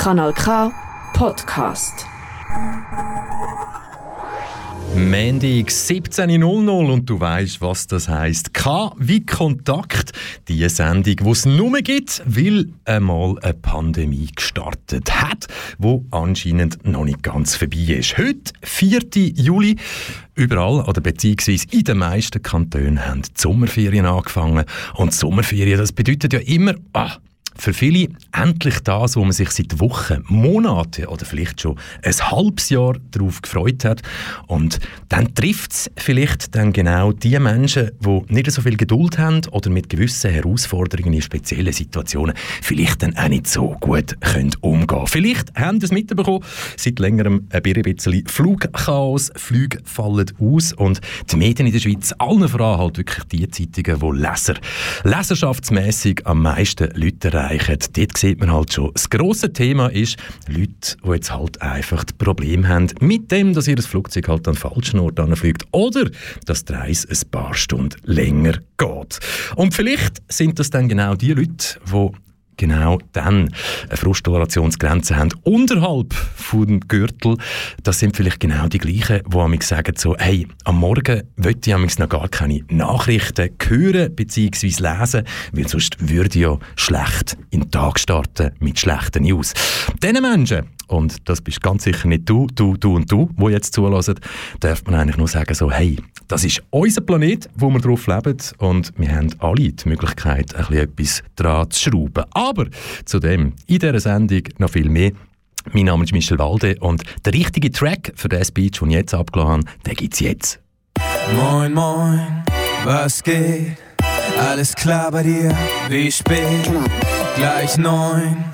Kanal K Podcast. Mendig 17.00 und du weißt, was das heißt. K wie Kontakt, die Sendung, die es nur gibt, weil einmal eine Pandemie gestartet hat, wo anscheinend noch nicht ganz vorbei ist. Heute, 4. Juli, überall oder beziehungsweise in den meisten Kantonen haben die Sommerferien angefangen und Sommerferien, das bedeutet ja immer, ah, für viele endlich das, wo man sich seit Wochen, Monaten oder vielleicht schon ein halbes Jahr darauf gefreut hat. Und dann trifft es vielleicht dann genau die Menschen, die nicht so viel Geduld haben oder mit gewissen Herausforderungen in speziellen Situationen vielleicht dann auch nicht so gut können umgehen Vielleicht haben Sie es mitbekommen, seit längerem ein bisschen Flugchaos, Flüge fallen aus und die Medien in der Schweiz, allen voran halt wirklich die Zeitungen, die Leser, leserschaftsmässig am meisten Leute erreichen. Dort sieht man halt schon, das grosse Thema ist, Leute, die jetzt halt einfach das Problem haben mit dem, dass ihr Flugzeug halt an falschen Ort anfliegt oder dass die Reise ein paar Stunden länger geht. Und vielleicht sind das dann genau die Leute, die genau dann eine Frustration-Grenze haben unterhalb vom Gürtel. Das sind vielleicht genau die gleichen, die mich sagen so, hey, am Morgen möchte ich noch gar keine Nachrichten hören bzw. lesen, weil sonst würde ich ja schlecht in den Tag starten mit schlechten News. Diesen Menschen und das bist ganz sicher nicht du, du, du und du, wo jetzt zulassen, darf man eigentlich nur sagen so, hey, das ist unser Planet, wo wir drauf leben und wir haben alle die Möglichkeit, ein bisschen etwas dran zu schrauben. Aber zudem in dieser Sendung noch viel mehr. Mein Name ist Michel Walde und der richtige Track für den Speech, den ich jetzt abgeladen habe, den gibt es jetzt. Moin, moin, was geht? Alles klar bei dir? Wie spät? Gleich neun,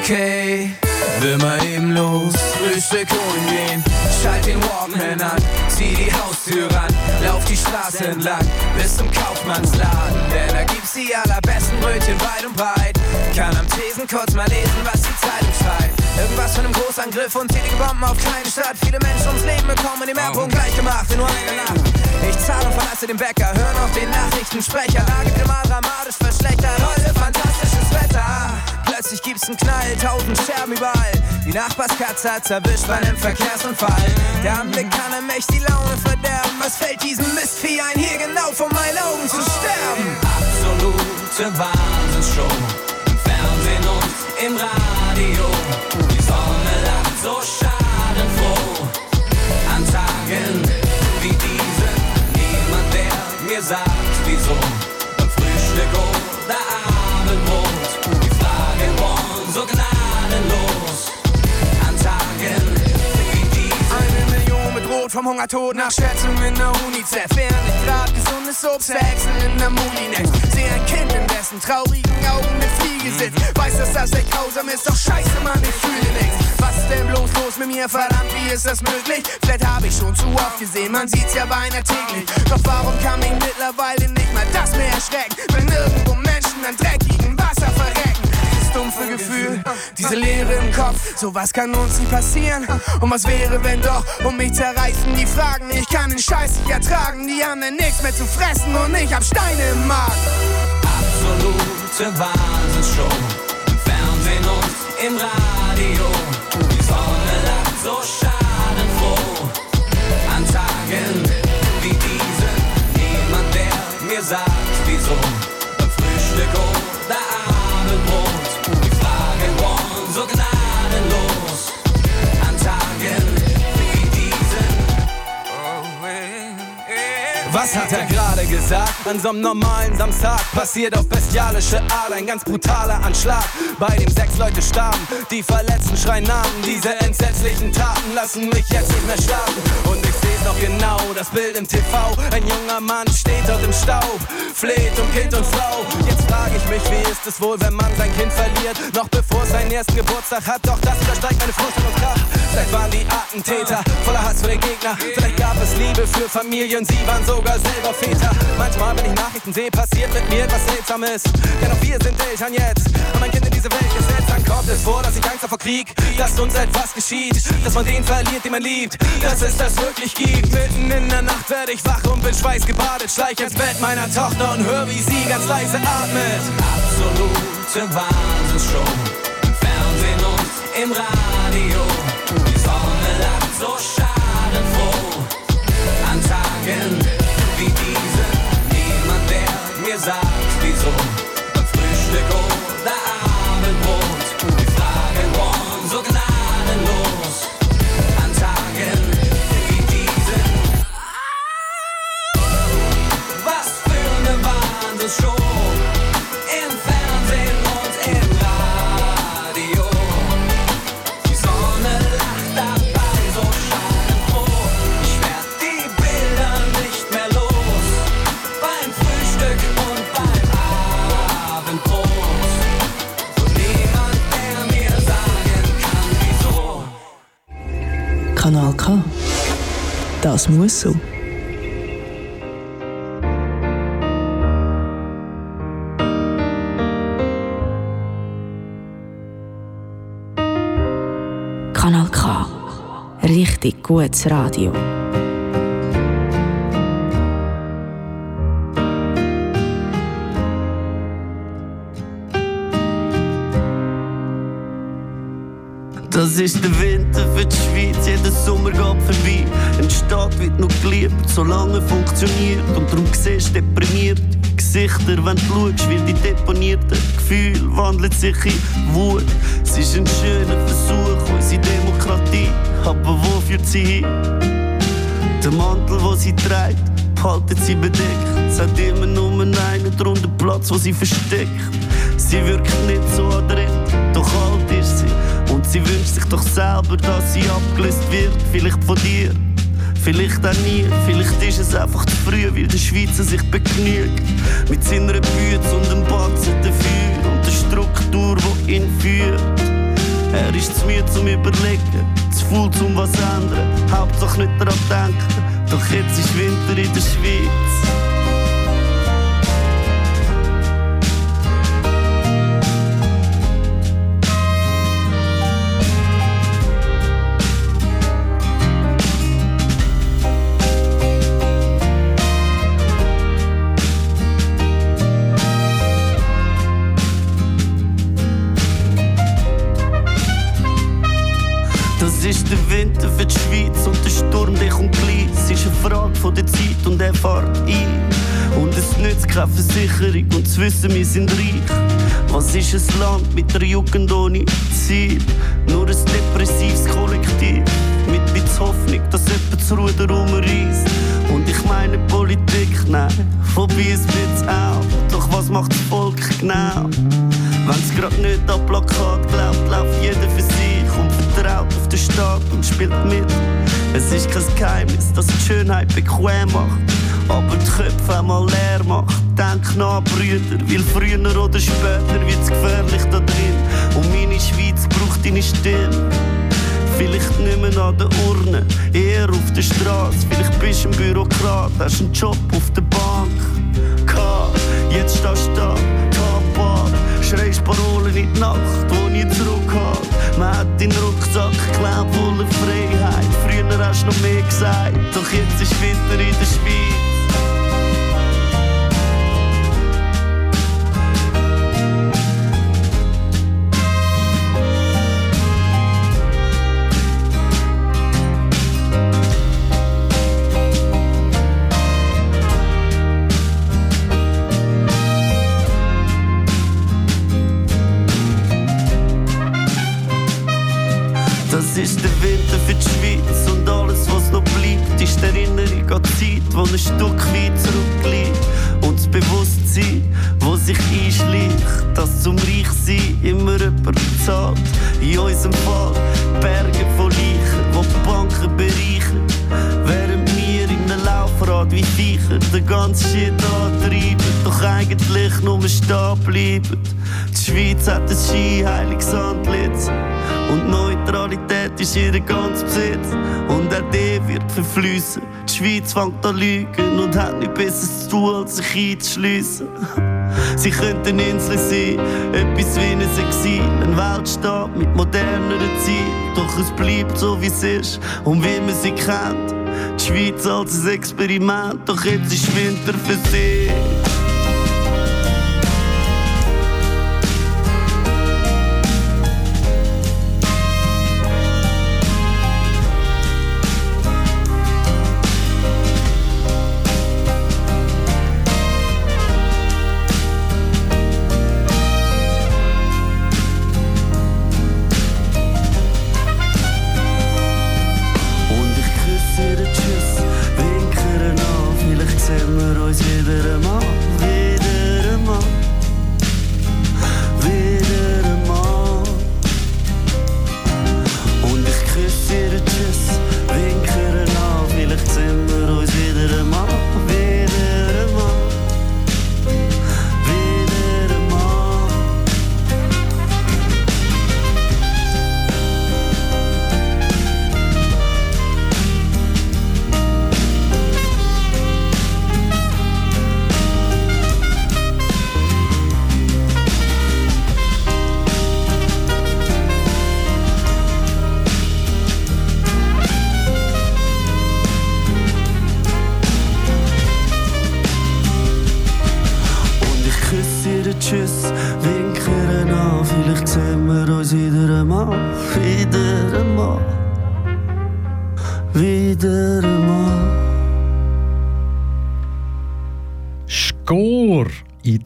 okay. Will mal eben los, Frühstück holen gehen. Schalt den Walkman an, zieh die Haustür ran. Lauf die Straße entlang bis zum Kaufmannsladen. Denn da gibt's die allerbesten Brötchen weit und breit. Kann am Thesen kurz mal lesen, was die Zeitung schreibt. Irgendwas von einem Großangriff und tätige Bomben auf kleine Stadt. Viele Menschen ums Leben bekommen, im Erdpunkt gleich gemacht in nur einer Nacht. Ich zahle und verlasse den Bäcker, hör noch den Nachrichtensprecher. Lage wieder dramatisch verschlechtert. Heute fantastisches Wetter. Plötzlich gibt's einen Knall, tausend Scherben überall. Die Nachbarskatze hat's erwischt bei einem Verkehrsunfall. Der Anblick kann einem echt die Laune verderben. Was fällt diesem Mistvieh ein, hier genau vor meinen Augen zu sterben? Absolute Wahnsinnsshow. Im Fernsehen und im Radio. Die Sonne lacht so schadenfroh. An Tagen wie diesen. Niemand, der mir sagt, wieso. Beim Frühstück Bedroht vom Hungertod nach Schätzungen der UNICEF. Während grad gesundes Obst verhexen in der Mulinex. Sehe ein Kind, in dessen traurigen Augen eine Fliege sitzt. Weiß, dass das echt grausam ist, doch scheiße, Mann, ich fühle nichts. Was ist denn bloß los mit mir? Verdammt, wie ist das möglich? Vielleicht habe ich schon zu oft gesehen, man sieht's ja beinahe täglich. Doch warum kann mich mittlerweile nicht mal das mehr erschrecken? Wenn nirgendwo Menschen an dreckigem Wasser verrecken. Dumpfe Gefühl, diese Leere im Kopf, sowas kann uns nie passieren. Und was wäre, wenn doch? Und mich zerreißen die Fragen. Ich kann den Scheiß nicht ertragen, die dann nichts mehr zu fressen und ich hab Steine im Magen. Absolute Wahnsinnsshow. Im Fernsehen und im Radio. Was hat er gerade gesagt? An so einem normalen Samstag passiert auf bestialische Art ein ganz brutaler Anschlag, bei dem sechs Leute starben. Die Verletzten schreien Namen. Diese entsetzlichen Taten lassen mich jetzt nicht mehr schlafen. Und ich seh's noch genau, das Bild im TV. Ein junger Mann steht dort im Staub, fleht um Kind und Frau. Jetzt frage ich mich, wie ist es wohl, wenn man sein Kind verliert? Noch bevor es seinen ersten Geburtstag hat, doch das übersteigt meine Vorstellungskraft. Vielleicht waren die Attentäter voller Hass für den Gegner. Vielleicht gab es Liebe für Familien, sie waren sogar selber Väter. Manchmal, wenn ich Nachrichten sehe, passiert mit mir etwas Seltsames. Denn auch wir sind Eltern jetzt. Und mein Kind in diese Welt gesetzt, dann kommt es vor, dass ich Angst davor krieg, dass uns etwas geschieht. Dass man den verliert, den man liebt. Dass es das wirklich gibt. Mitten in der Nacht werde ich wach und bin schweißgebadet. Schleich ins Bett meiner Tochter und hör, wie sie ganz leise atmet. Absolute Wahnsinnsshow. Fernsehen und im Radio. Die Sonne lacht so schadenfroh. An Tagen Das muss so. Kanal K. Richtig gutes Radio. Geliebt, solange funktioniert. Und darum siehst du deprimiert Gesichter, wenn du schaust, wie die deponierten Gefühle wandeln sich in Wut. Es ist ein schöner Versuch, unsere Demokratie, aber wo führt sie hin? Der Mantel, wo sie trägt, behaltet sie bedeckt. Es hat immer nur einen drunter Platz, wo sie versteckt. Sie wirkt nicht so adrett, doch alt ist sie. Und sie wünscht sich doch selber, dass sie abgelöst wird. Vielleicht von dir, vielleicht auch nie. Vielleicht ist es einfach zu früh, weil der Schweizer sich begnügt. Mit seiner Bütze und dem Batzen dafür und der Struktur, die ihn führt. Er ist zu müde zum Überlegen, zu faul zum was ändern. Hauptsache nicht daran denken, doch jetzt ist Winter in der Schweiz. Zu wissen, wir sind reich. Was ist ein Land mit einer Jugend ohne Ziel? Nur ein depressives Kollektiv. Mit bisschen Hoffnung, dass jemand das Ruder umreißt. Und ich meine Politik, nein, vorbei es wird's auch. Doch was macht das Volk genau? Wenn's grad nicht an Plakat glaubt, läuft jeder für sich und vertraut auf den Staat und spielt mit. Es ist kein Geheimnis, dass die Schönheit bequem macht, aber die Köpfe einmal leer macht. Denk nach, Brüder, weil früher oder später wird's gefährlich da drin. Und meine Schweiz braucht deine Stimme. Vielleicht nicht mehr an der Urne, eher auf der Straße. Vielleicht bist du ein Bürokrat, hast einen Job auf der Bank. K, jetzt stehst du da, tapbar. Schreist Parolen in die Nacht, wo nie zurück hat. Man hat deinen Rucksack geklaut, voller Freiheit. Früher hast du noch mehr gesagt, doch jetzt ist Winter in der Schweiz. Ist der Winter für die Schweiz und alles, was noch bleibt, ist die Erinnerung an die Zeit, wo ein Stück weit zurückliegt. Und das Bewusstsein, wo sich einschleicht, dass zum Reichsein immer jemand zahlt. In unserem Fall Berge von Leichen, wo die Banken bereichern. Während wir in einem Laufrad wie Viecher den ganzen Shit antreiben, doch eigentlich nur stehen bleiben. Die Schweiz hat ein skiheiliges Antlitz. Und Neutralität ist ihr ganz Besitz. Und auch der wird verfließen. Die Schweiz fängt an lügen und hat nicht besser zu tun, als sich einzuschliessen. Sie könnten Insel sein, etwas wie ein Exil, ein Weltstaat mit moderneren Zielen. Doch es bleibt so, wie es ist und wie man sie kennt. Die Schweiz als ein Experiment, doch jetzt ist Winter für sie.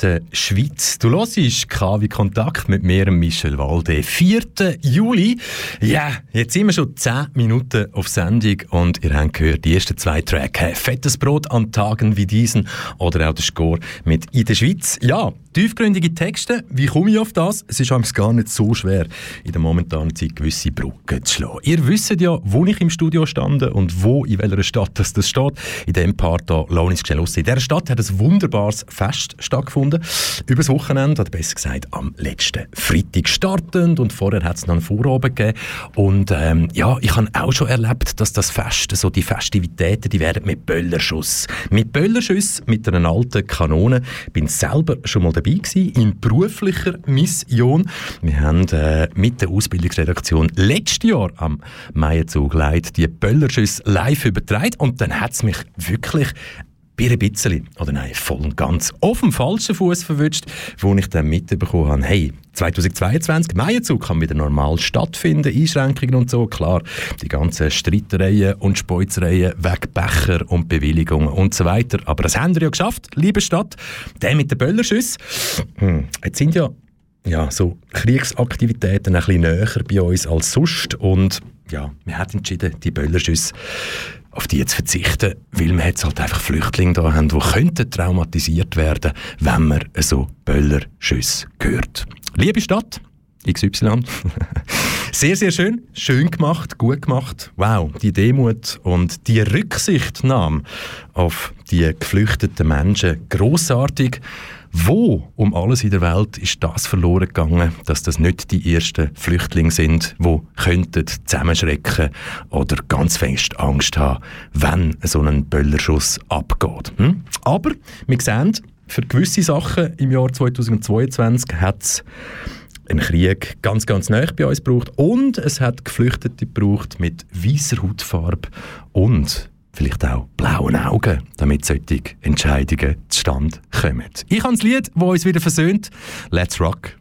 Der Schweiz. Du hörst KW Kontakt mit mir, Michel Walde. 4. Juli. Ja, jetzt sind wir schon 10 Minuten auf Sendung und ihr habt gehört, die ersten zwei Tracks. Fettes Brot an Tagen wie diesen oder auch der Score mit in der Schweiz. Ja, tiefgründige Texte. Wie komme ich auf das? Es ist eigentlich gar nicht so schwer, in der momentanen Zeit gewisse Brücken zu schlagen. Ihr wisst ja, wo ich im Studio stand und wo, in welcher Stadt das, steht. In dem Part hier, schnell aus. In dieser Stadt hat ein wunderbares Fest stattgefunden stattgefunden. Übers Wochenende, oder besser gesagt am letzten Freitag startend und vorher hat es noch einen Vorabend gegeben. Und ähm, ja, ich habe auch schon erlebt, dass das Fest, so die Festivitäten, die werden mit Böllerschuss. Mit Böllerschuss, mit einer alten Kanone. Ich bin selber schon mal dabei gewesen, in beruflicher Mission. Wir haben äh, mit der Ausbildungsredaktion letztes Jahr am Leid die Böllerschüsse live übertragen und dann hat es mich wirklich ein bisschen, oder nein, voll und ganz auf dem falschen Fuß verwünscht, wo ich dann mitbekommen habe, hey, 2022, Maienzug kann wieder normal stattfinden, Einschränkungen und so, klar, die ganzen Streitereien und Speuzereien, weg Becher und Bewilligungen und so weiter. Aber das haben wir ja geschafft, liebe Stadt. Der mit den Böllerschüssen. Jetzt sind ja ja, so Kriegsaktivitäten ein bisschen näher bei uns als sonst und ja, wir haben entschieden, die Böllerschüsse auf die zu verzichten, weil wir jetzt halt einfach Flüchtlinge da haben, die könnten traumatisiert werden, wenn man so Böllerschüsse hört. Liebe Stadt, XY. sehr, sehr schön. Schön gemacht, gut gemacht. Wow, die Demut und die Rücksichtnahme auf die geflüchteten Menschen. Großartig. Wo um alles in der Welt ist das verloren gegangen, dass das nicht die ersten Flüchtlinge sind, die könnten zusammenschrecken oder ganz fest Angst haben, wenn so ein Böllerschuss abgeht. Hm? Aber wir sehen, für gewisse Sachen im Jahr 2022 hat es einen Krieg ganz, ganz nah bei uns gebraucht und es hat Geflüchtete gebraucht mit weißer Hautfarbe und vielleicht auch blauen Augen, damit solche Entscheidungen zustande kommen. Ich habe das Lied, das uns wieder versöhnt. Let's rock!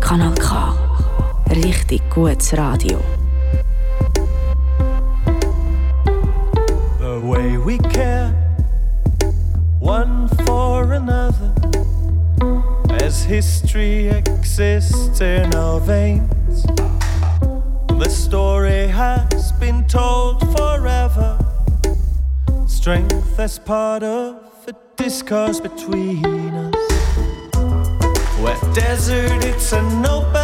Kanal K. Richtig gutes Radio. The way we care one for another as history exists in our veins. The story has been told forever. Strength as part of the discourse between us. Where desert, it's an open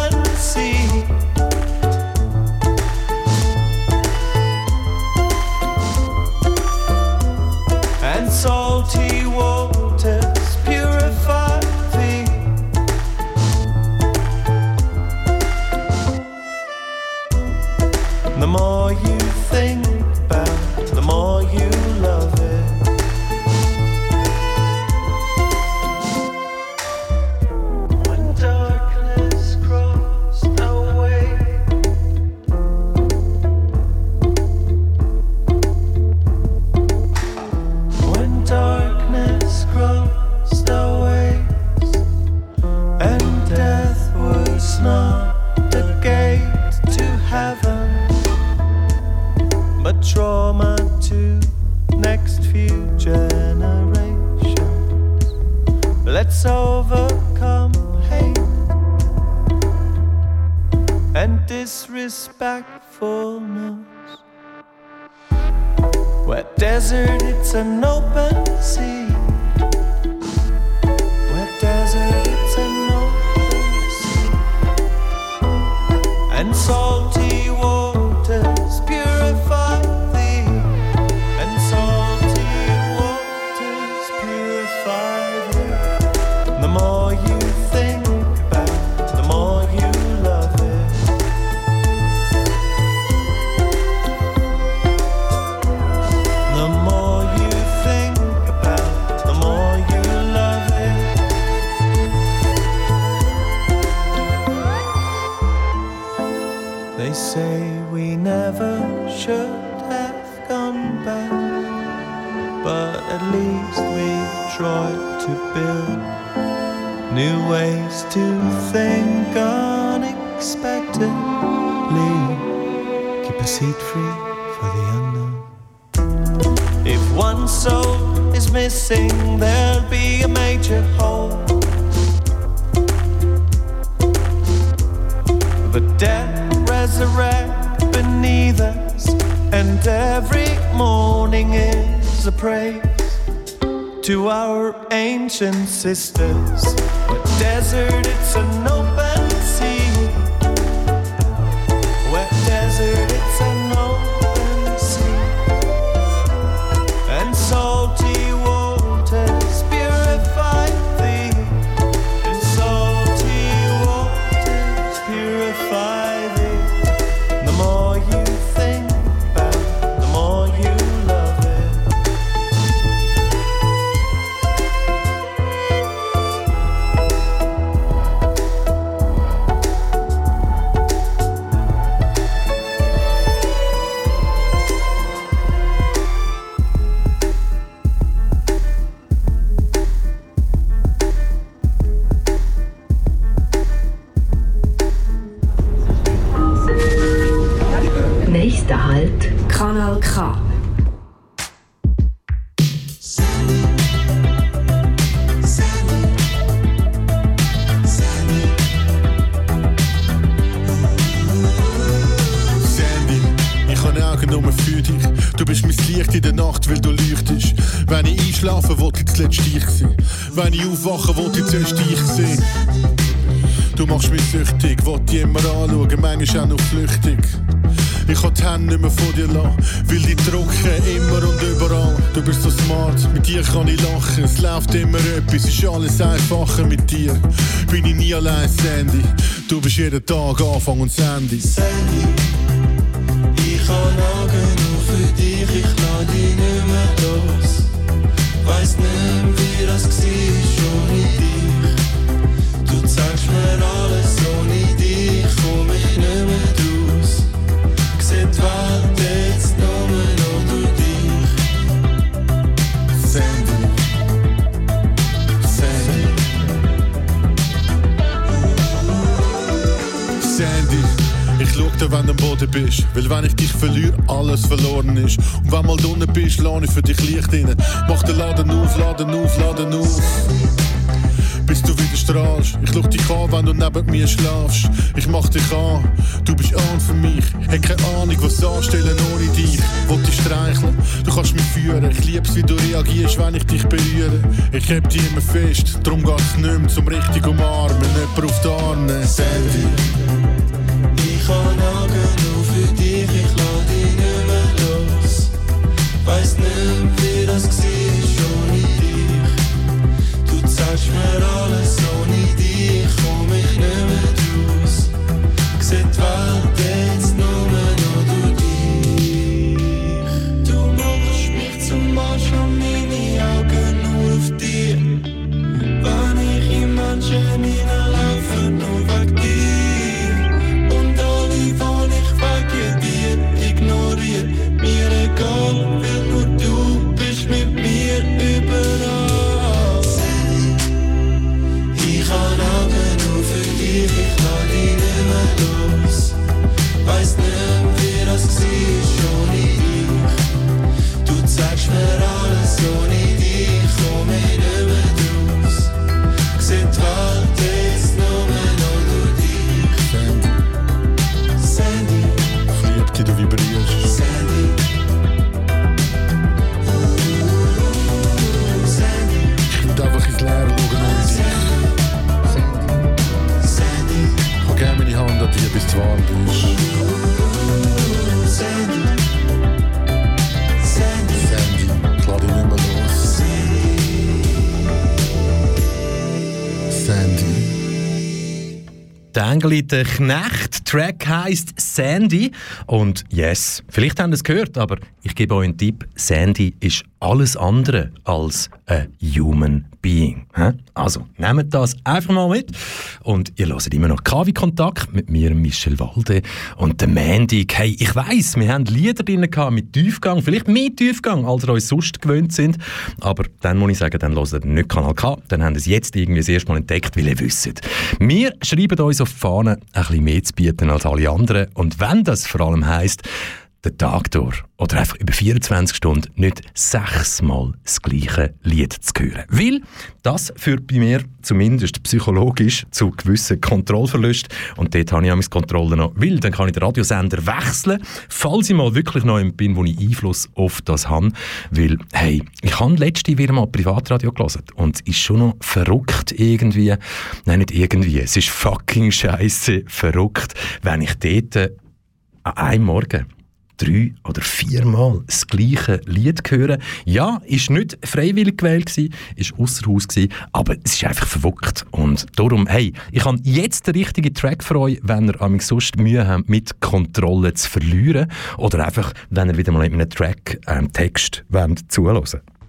Wenn ich einschlafe, wollte ich zuletzt dich sehen. Wenn ich aufwache, wollte ich zuerst dich sehen. Du machst mich süchtig, wollte dich immer anschauen, manchmal auch noch flüchtig. Ich kann die Hände nicht mehr von dir lassen, will dich drucken, immer und überall. Du bist so smart, mit dir kann ich lachen, es läuft immer etwas, ist alles einfacher mit dir. Bin ich nie allein, Sandy, du bist jeden Tag Anfang und Sandy. Sandy, ich kann nur für dich, ich lass dich nicht mehr los. Weiß nicht, wie das war ohne dich. Du zeigst mir alles, Dir, wenn du am Boden bist. Weil wenn ich dich verliere, alles verloren ist. Und wenn mal unten bist, lade ich für dich Licht rein. Mach den Laden auf, Laden auf, Laden auf. Bis du wieder strahlst. Ich schau dich an, wenn du neben mir schlafst. Ich mach dich an, du bist an für mich. Hab keine Ahnung, was anstellen ohne dich. Wollt dich streicheln, du kannst mich führen. Ich lieb's, wie du reagierst, wenn ich dich berühre. Ich heb dich immer fest, drum geht's nicht mehr zum richtig umarmen. Jemand auf die Arme. Sandy. Weiß nicht, wie das war ohne dich. Du zeigst mir alles, ohne dich komm ich nicht mehr draus. Sieht die Welt jetzt nur noch durch dich. Du machst mich zum Arsch und meine Augen nur auf dir. Wenn ich in Menschen hineinlaufe, Der Engel der Knecht. Track heisst Sandy. Und yes, vielleicht haben Sie es gehört, aber ich gebe euch einen Tipp. Sandy ist alles andere als ein Human Being. Also, nehmt das einfach mal mit. Und ihr hört immer noch KW-Kontakt mit mir, Michel Walde. Und der Mandy, hey, ich weiss, wir haben Lieder drin mit Tiefgang, vielleicht mehr Tiefgang, als wir uns sonst gewöhnt sind. Aber dann muss ich sagen, dann hört ihr nicht Kanal K, dann haben wir es jetzt irgendwie das erste Mal entdeckt, weil ihr wisst. Wir schreiben uns auf die Fahne, ein bisschen mehr zu bieten als alle anderen. Und wenn das vor allem heisst, den Tag durch oder einfach über 24 Stunden nicht sechsmal das gleiche Lied zu hören. Weil das führt bei mir zumindest psychologisch zu gewissen Kontrollverlust und dort habe ich auch meine Kontrolle noch. Weil dann kann ich den Radiosender wechseln, falls ich mal wirklich noch bin, wo ich Einfluss auf das habe. Weil, hey, ich habe letzte wieder mal Privatradio gelesen und es ist schon noch verrückt irgendwie, nein, nicht irgendwie, es ist fucking scheiße verrückt, wenn ich dort an einem Morgen drei oder viermal das gleiche Lied hören. Ja, ist nicht freiwillig gewählt gewesen, ist außer Haus gewesen, aber es ist einfach verwuckt. Und darum, hey, ich habe jetzt den richtigen Track für euch, wenn ihr am sonst Mühe habt, mit Kontrolle zu verlieren oder einfach, wenn ihr wieder mal in einem Track ähm, Text wollt, zuhören Hey,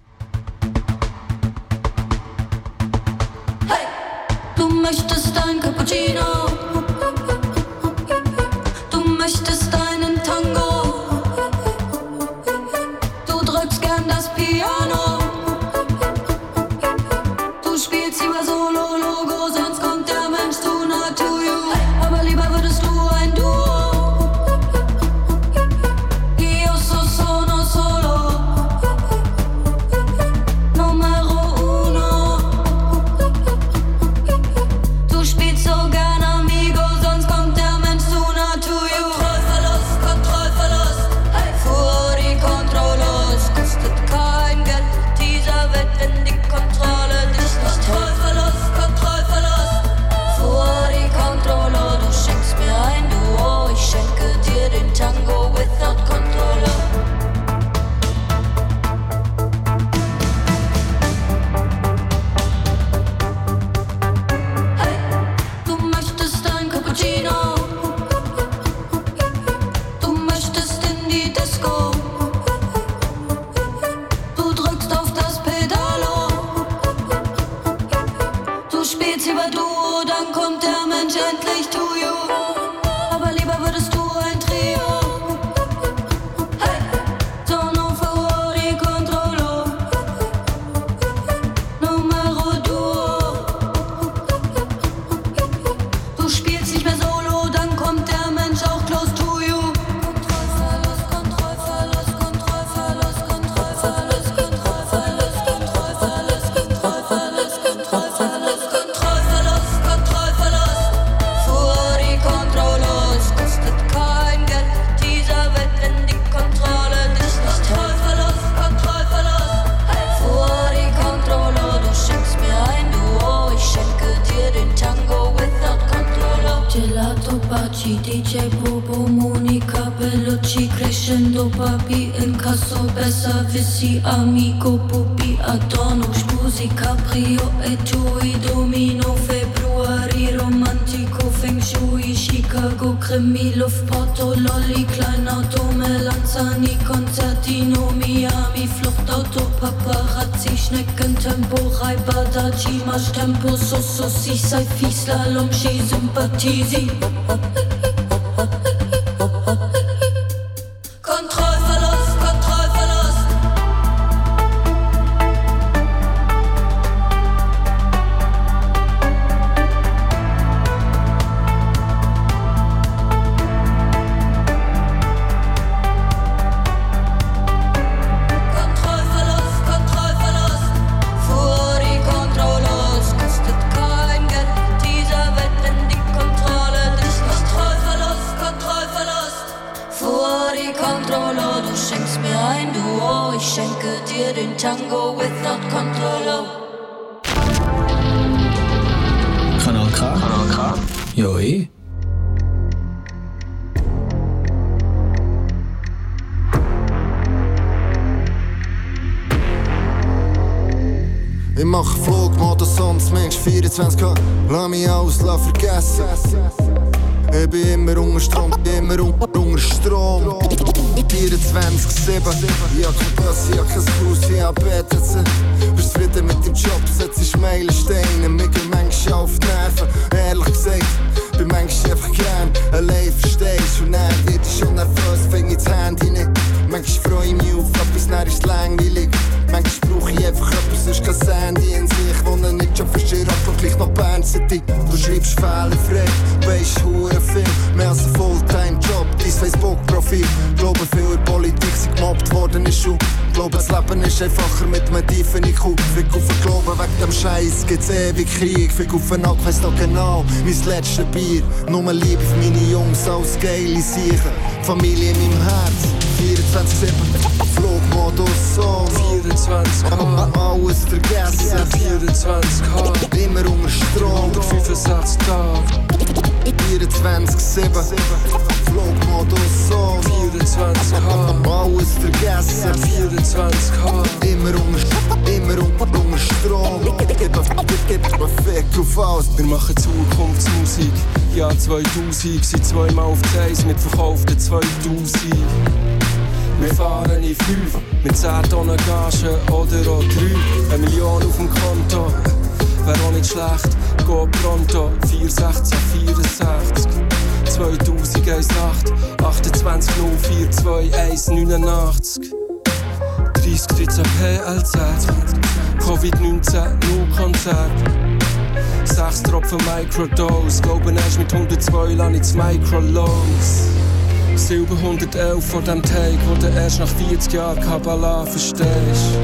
24K. Lass mich alles lass vergessen. Ich bin immer unter Strom, immer unter, Strom. 24-7 Ich hab kein Bus, ich hab kein Haus, ich hab BTC Bist zufrieden mit dem Job, setzt Meilensteine. Mir gehen manchmal auf die Nerven, ehrlich gesagt Bin manchmal einfach gern allein, verstehst Und dann wird ich schon nervös, fäng ich das Handy nicht. Manchmal freu ich mich auf etwas, dann ist es langweilig Manchmal brauch ich einfach etwas, sonst kein Sandy in sich. Ich wohne nicht schon verstehe, aber gleich noch Bern City. Du schreibst fehlerfrei, weisst hure viel. Mehr als ein Fulltime-Job, dein Facebook-Profil. Glaube viel in Politik sind gemobbt worden ist schon Glaube das Leben ist einfacher mit einem tiefen IQ Fick auf den Glauben, wegen dem Scheiß gibt's ewig Krieg. Fick auf den Nack, weiss noch genau, mein letztes Bier. Nur Liebe für meine Jungs, alles geile Sicher Familie in meinem Herz, 24-7 Flugmodus on. 24K, Alles vergessen. 24K, Immer unter Strom. 65 Tage, 24-7 Flugmodus on. 24K, Alles vergessen. 24K, Immer unter, immer unter, Strom. Gib ein Fick auf alles. Wir machen Zukunftsmusik. Jahr 2000, sind zweimal auf die Eis mit verkauften 2000. Wir fahren in fünf, mit 10 Tonnen Gage oder auch drei. Eine Million auf dem Konto, wär auch nicht schlecht. Go pronto, 416, 64. 2018, 28 042 189. 30 13 PLZ, Covid-19, nur Konzert. Sechs Tropfen Microdose, glauben erst mit 102 lang ins Micro los. Silber 111 vor dem Take, wo du erst nach 40 Jahren Kabbalah verstehst.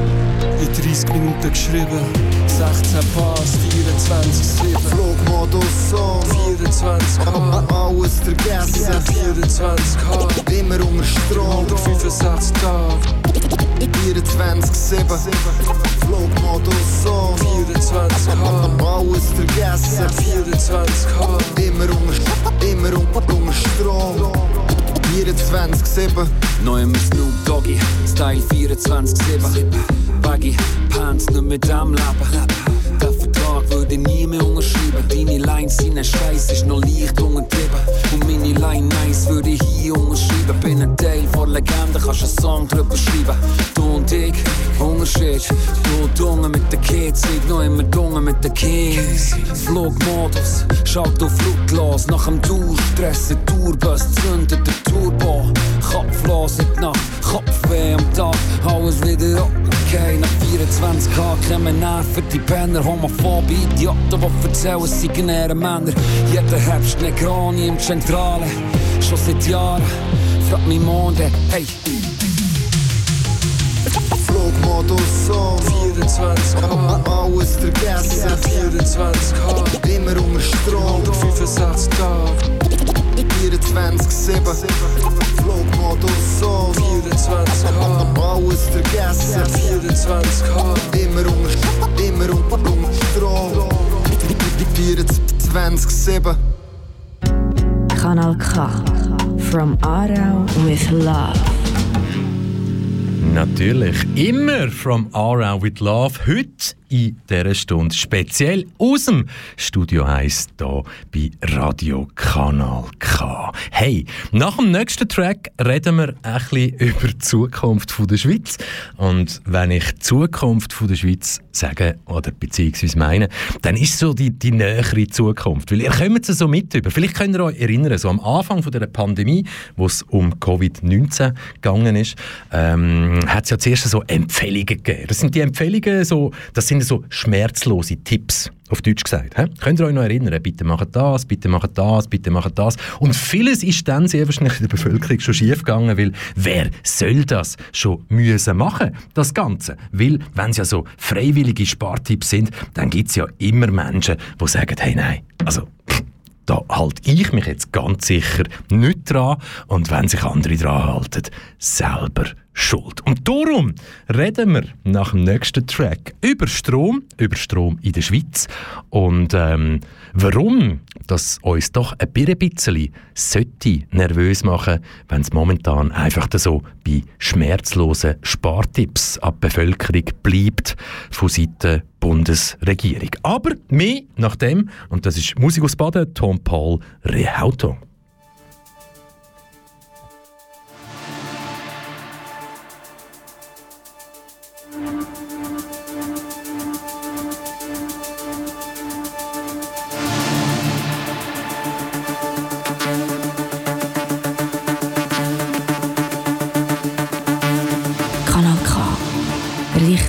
In 30 Minuten geschrieben, 16 Pass, 24 7. Flugmodus on 24K, Alles vergessen. 24K, Immer unter Strom. 65 Tage, 24-7 Flugmodus on 24K, Alles vergessen. 24K, Immer unter, immer unter Strom 24-7 Neu im Snoop Doggy, Style 24-7. Baggy, Pants nicht mit dem Leben. Vertrag würde nie mehr unterschreiben. Deine Lines sind ein Scheiß, ist noch leicht untertrieben. Und meine Line nice würde ich hier unterschreiben. Bin ein Teil von Legende, kannst einen Song drüber schreiben. Du und ich, Unterschied. Du Dunge mit den Kids, ich noch immer Dunge mit den Kings. Flugmodus, schalt auf Fluglos. Nach dem Tourstress, ein Tourbus, zündet der Turbo. Kopflos in die Nacht, Kopfweh am Tag, alles wieder okay. Nach 24 K kommen Nerven, die Penner, homophobe Idioten, die erzählen, es seien eher Männer. Jeder Herbst Negroni im Zentrale, schon seit Jahren. Frag mich Monde, hey, Flugmodus on 24K, Alles vergessen 24K, Immer unter Strom 65 Tage, 24-7 Flugmodus on 24K, Alles vergessen 24K, Immer unter, immer unter, unter Strom 24-7 Kanal K. From Aarau with Love. Natürlich, immer from Around with Love. Heute in dieser Stunde speziell aus dem Studio 1 hier bei Radio Kanal K. Hey, nach dem nächsten Track reden wir ein über die Zukunft der Schweiz. Und wenn ich Zukunft von der Schweiz sage, oder beziehungsweise meine, dann ist so die, die nähere Zukunft. Weil ihr kommt es so mit über. Vielleicht könnt ihr euch erinnern, so am Anfang der Pandemie, wo es um Covid-19 gegangen ist, ähm, hat es ja zuerst so Empfehlungen gegeben. Das sind die Empfehlungen, so, das sind so schmerzlose Tipps, auf Deutsch gesagt. He? Könnt ihr euch noch erinnern? Bitte macht das, bitte macht das, bitte macht das. Und vieles ist dann sehr wahrscheinlich in der Bevölkerung schon schief gegangen, weil wer soll das schon müssen machen, das Ganze? Weil, wenn es ja so freiwillige Spartipps sind, dann gibt es ja immer Menschen, die sagen, hey, nein, also da halte ich mich jetzt ganz sicher nicht dran und wenn sich andere dran halten, selber schuld. Und darum reden wir nach dem nächsten Track über Strom, über Strom in der Schweiz und ähm, warum das uns doch ein bisschen sollte nervös machen, wenn es momentan einfach so bei schmerzlosen Spartipps an die Bevölkerung bleibt von Seiten Bundesregierung. Aber mehr nach dem, und das ist Musik aus Baden, Tom Paul Rehauto.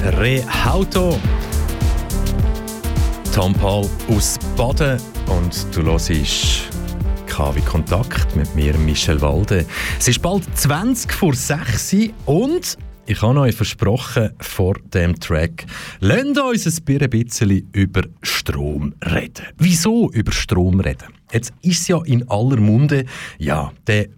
Heisst Rehauto. Tom Paul aus Baden und du hörst KW Kontakt mit mir, Michel Walde. Es ist bald 20 vor 6 Uhr und ich habe euch versprochen vor dem Track, lasst uns ein bisschen über Strom reden. Wieso über Strom reden? Jetzt ist ja in aller Munde, ja, der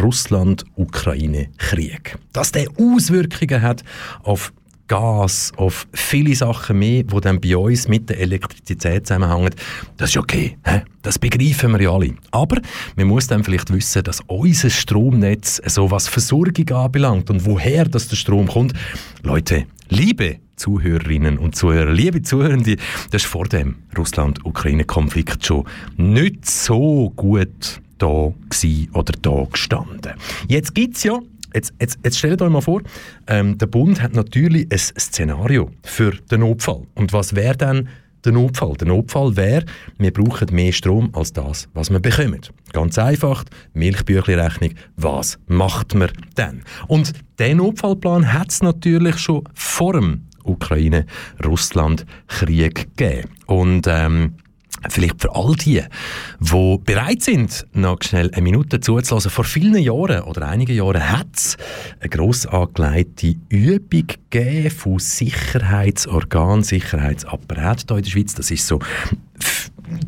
Russland-Ukraine-Krieg. Dass der Auswirkungen hat auf Gas, auf viele Sachen mehr, die dann bei uns mit der Elektrizität zusammenhängen, das ist okay. He? Das begreifen wir ja alle. Aber man muss dann vielleicht wissen, dass unser Stromnetz so was Versorgung anbelangt und woher das der Strom kommt. Leute, liebe Zuhörerinnen und Zuhörer, liebe Zuhörende, das ist vor dem Russland-Ukraine-Konflikt schon nicht so gut da oder da gestanden. Jetzt gibt es ja Jetzt, jetzt, jetzt stellt euch mal vor, ähm, der Bund hat natürlich ein Szenario für den Notfall. Und was wäre dann der Notfall? Der Notfall wäre, wir brauchen mehr Strom als das, was wir bekommen. Ganz einfach, Milchbüchli-Rechnung, was macht man dann? Und den Notfallplan hat es natürlich schon vor dem Ukraine-Russland-Krieg gegeben. Und ähm, Vielleicht für all die, die bereit sind, noch schnell eine Minute zuzulassen. Vor vielen Jahren oder einigen Jahren hat es eine gross angelegte Übung gegeben von Sicherheitsorganen, Sicherheitsapparat hier in der Schweiz. Das ist so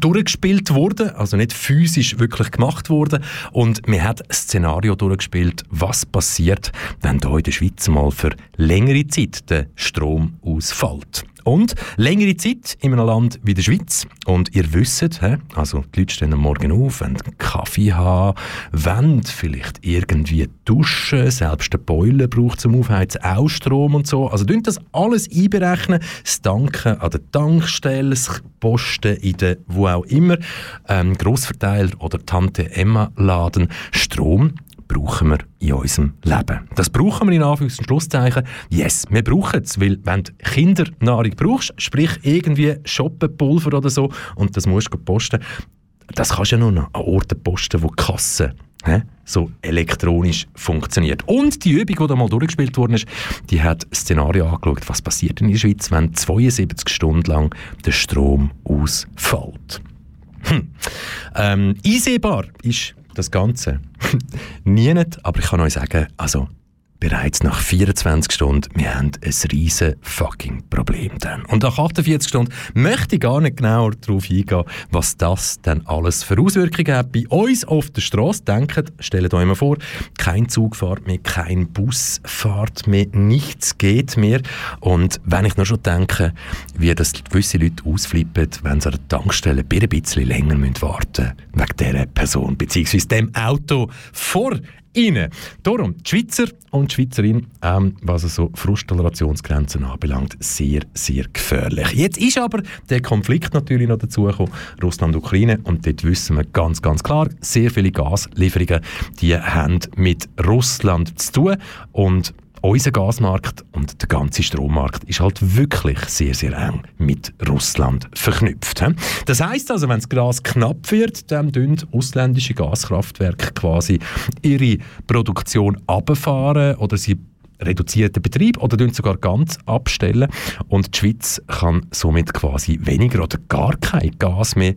durchgespielt worden, also nicht physisch wirklich gemacht worden. Und man hat ein Szenario durchgespielt, was passiert, wenn hier in der Schweiz mal für längere Zeit der Strom ausfällt. Und längere Zeit in einem Land wie der Schweiz. Und ihr wisst, also die Leute stehen am Morgen auf, wollen Kaffee haben, wollen vielleicht irgendwie duschen, selbst der Boiler braucht zum Aufheizen auch Strom und so. Also das alles einberechnen, das Danken an der Tankstelle, das Posten in der, wo auch immer, ähm, Grossverteiler oder Tante Emma Laden, Strom brauchen wir in unserem Leben. Das brauchen wir in Anführungs- und Schlusszeichen. Yes, wir brauchen es, weil wenn du Kindernahrung brauchst, sprich irgendwie Schoppenpulver oder so, und das musst du posten, das kannst du ja nur noch an Orten posten, wo die Kasse he, so elektronisch funktioniert. Und die Übung, die da mal durchgespielt worden ist, die hat Szenario angeschaut, was passiert in der Schweiz, wenn 72 Stunden lang der Strom ausfällt. Hm. Ähm, einsehbar ist das Ganze. Nie nicht, aber ich kann euch sagen, also bereits nach 24 Stunden, wir haben ein riesen fucking Problem dann. Und nach 48 Stunden möchte ich gar nicht genauer darauf eingehen, was das dann alles für Auswirkungen hat. Bei uns auf der Straße, denkt, stellt euch mal vor, kein Zug fährt mehr, kein Bus fährt mehr, nichts geht mehr. Und wenn ich nur schon denke, wie das gewisse Leute ausflippen, wenn sie an der Tankstelle ein bisschen länger warten müssen, wegen dieser Person, beziehungsweise dem Auto vor rein. Darum, die Schweizer und die Schweizerin, ähm, was so Frusttolerationsgrenzen anbelangt, sehr, sehr gefährlich. Jetzt ist aber der Konflikt natürlich noch dazugekommen, Russland-Ukraine, und dort wissen wir ganz, ganz klar, sehr viele Gaslieferungen, die haben mit Russland zu tun und unser Gasmarkt und der ganze Strommarkt ist halt wirklich sehr, sehr eng mit Russland verknüpft. Das heißt also, wenn das Gas knapp wird, dann tun ausländische Gaskraftwerke quasi ihre Produktion abfahren oder sie reduzierten Betrieb oder sogar ganz abstellen und die Schweiz kann somit quasi weniger oder gar kein Gas mehr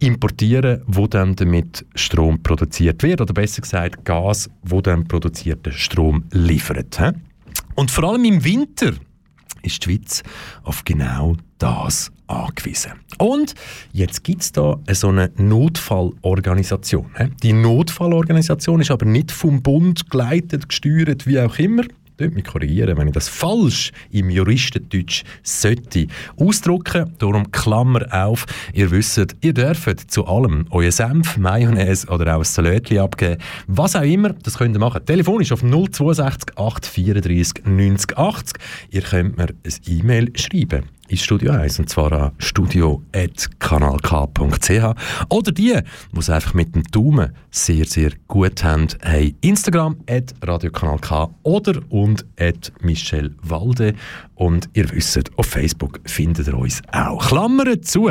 importieren, wo dann damit Strom produziert wird oder besser gesagt Gas, wo dann produzierten Strom liefert. Und vor allem im Winter ist die Schweiz auf genau das angewiesen. Und jetzt gibt es da so eine Notfallorganisation. Die Notfallorganisation ist aber nicht vom Bund geleitet, gesteuert, wie auch immer, Dort mich korrigieren, wenn ich das falsch im Juristendeutsch sollte ausdrucken. Darum Klammer auf. Ihr wisst, ihr dürft zu allem euer Senf, Mayonnaise oder auch ein Salatli abgeben. Was auch immer, das könnt ihr machen. Telefonisch auf 062 834 90 80. Ihr könnt mir ein E-Mail schreiben ins Studio 1, und zwar an studio.kanalk.ch. Oder die, die es einfach mit dem Daumen sehr, sehr gut haben, haben Instagram at radiokanalk oder und at Michel Walde. Und ihr wisst, auf Facebook findet ihr uns auch. Klammern zu.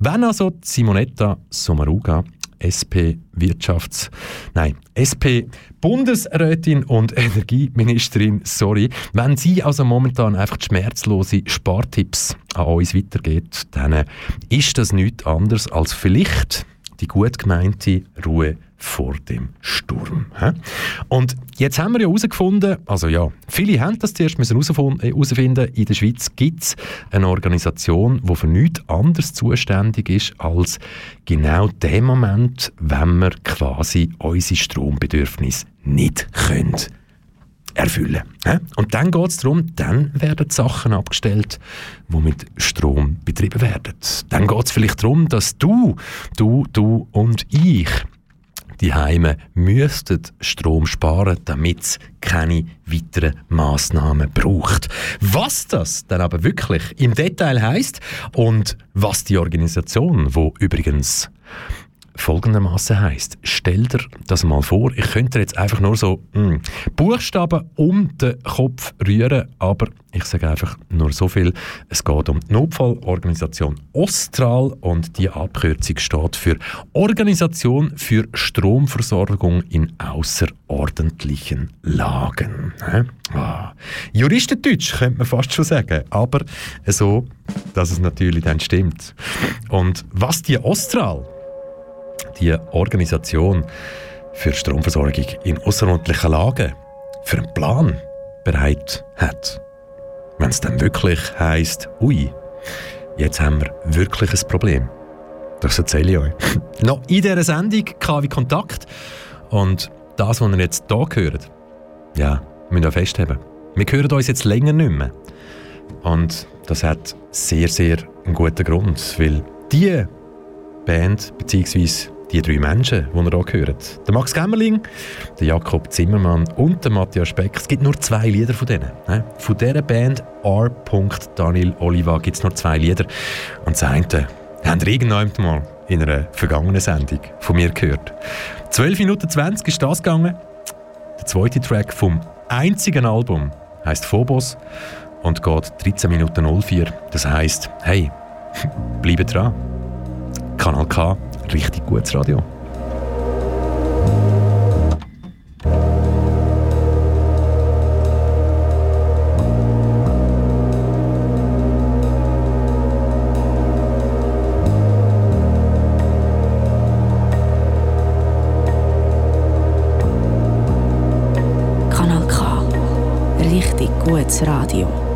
Wenn also Simonetta Sommaruga SP Wirtschafts... Nein, SP Bundesrätin und Energieministerin, sorry. Wenn sie also momentan einfach schmerzlose Spartipps an uns weitergeht, dann ist das nichts anderes als vielleicht die gut gemeinte Ruhe vor dem Sturm. Und jetzt haben wir ja herausgefunden, also ja, viele haben das zuerst äh, herausfinden, in der Schweiz gibt es eine Organisation, die für nichts anderes zuständig ist, als genau dem Moment, wenn wir quasi unsere Strombedürfnisse nicht können erfüllen. Und dann geht es darum, dann werden Sachen abgestellt, die mit Strom betrieben werden. Dann geht es vielleicht darum, dass du, du, du und ich die Heime müssten Strom sparen, damit es keine weiteren Massnahmen braucht. Was das dann aber wirklich im Detail heißt und was die Organisation, wo übrigens folgendermaßen heißt. Stell dir das mal vor, ich könnte jetzt einfach nur so mh, Buchstaben um den Kopf rühren, aber ich sage einfach nur so viel. Es geht um die Notfallorganisation Ostral und die Abkürzung steht für Organisation für Stromversorgung in außerordentlichen Lagen. Ah. Juristendeutsch könnte man fast schon sagen, aber so, dass es natürlich dann stimmt. Und was die Ostral die Organisation für Stromversorgung in außerordentlichen Lagen für einen Plan bereit hat. Wenn es dann wirklich heisst, ui, jetzt haben wir wirklich ein Problem. Das erzähle ich euch. Noch in dieser Sendung KW Kontakt. Und das, was ihr jetzt hier hört, ja, müsst ihr festhalten. Wir hören uns jetzt länger nicht mehr. Und das hat sehr, sehr einen guten Grund, weil die Band, beziehungsweise die drei Menschen, die ihr hier hört, der Max Gemmerling, der Jakob Zimmermann und der Matthias Speck, es gibt nur zwei Lieder von denen. ne? Von dieser Band R. Daniel Oliva gibt es nur zwei Lieder. Und das eine habt ihr irgendwann mal in einer vergangenen Sendung von mir gehört. 12 Minuten 20 ist das gegangen. Der zweite Track vom einzigen Album heißt Phobos und geht 13 Minuten 04. Das heißt, hey, bleibt dran. Kanal K, richtig gutes Radio. Kanal K. Richtig gutes Radio.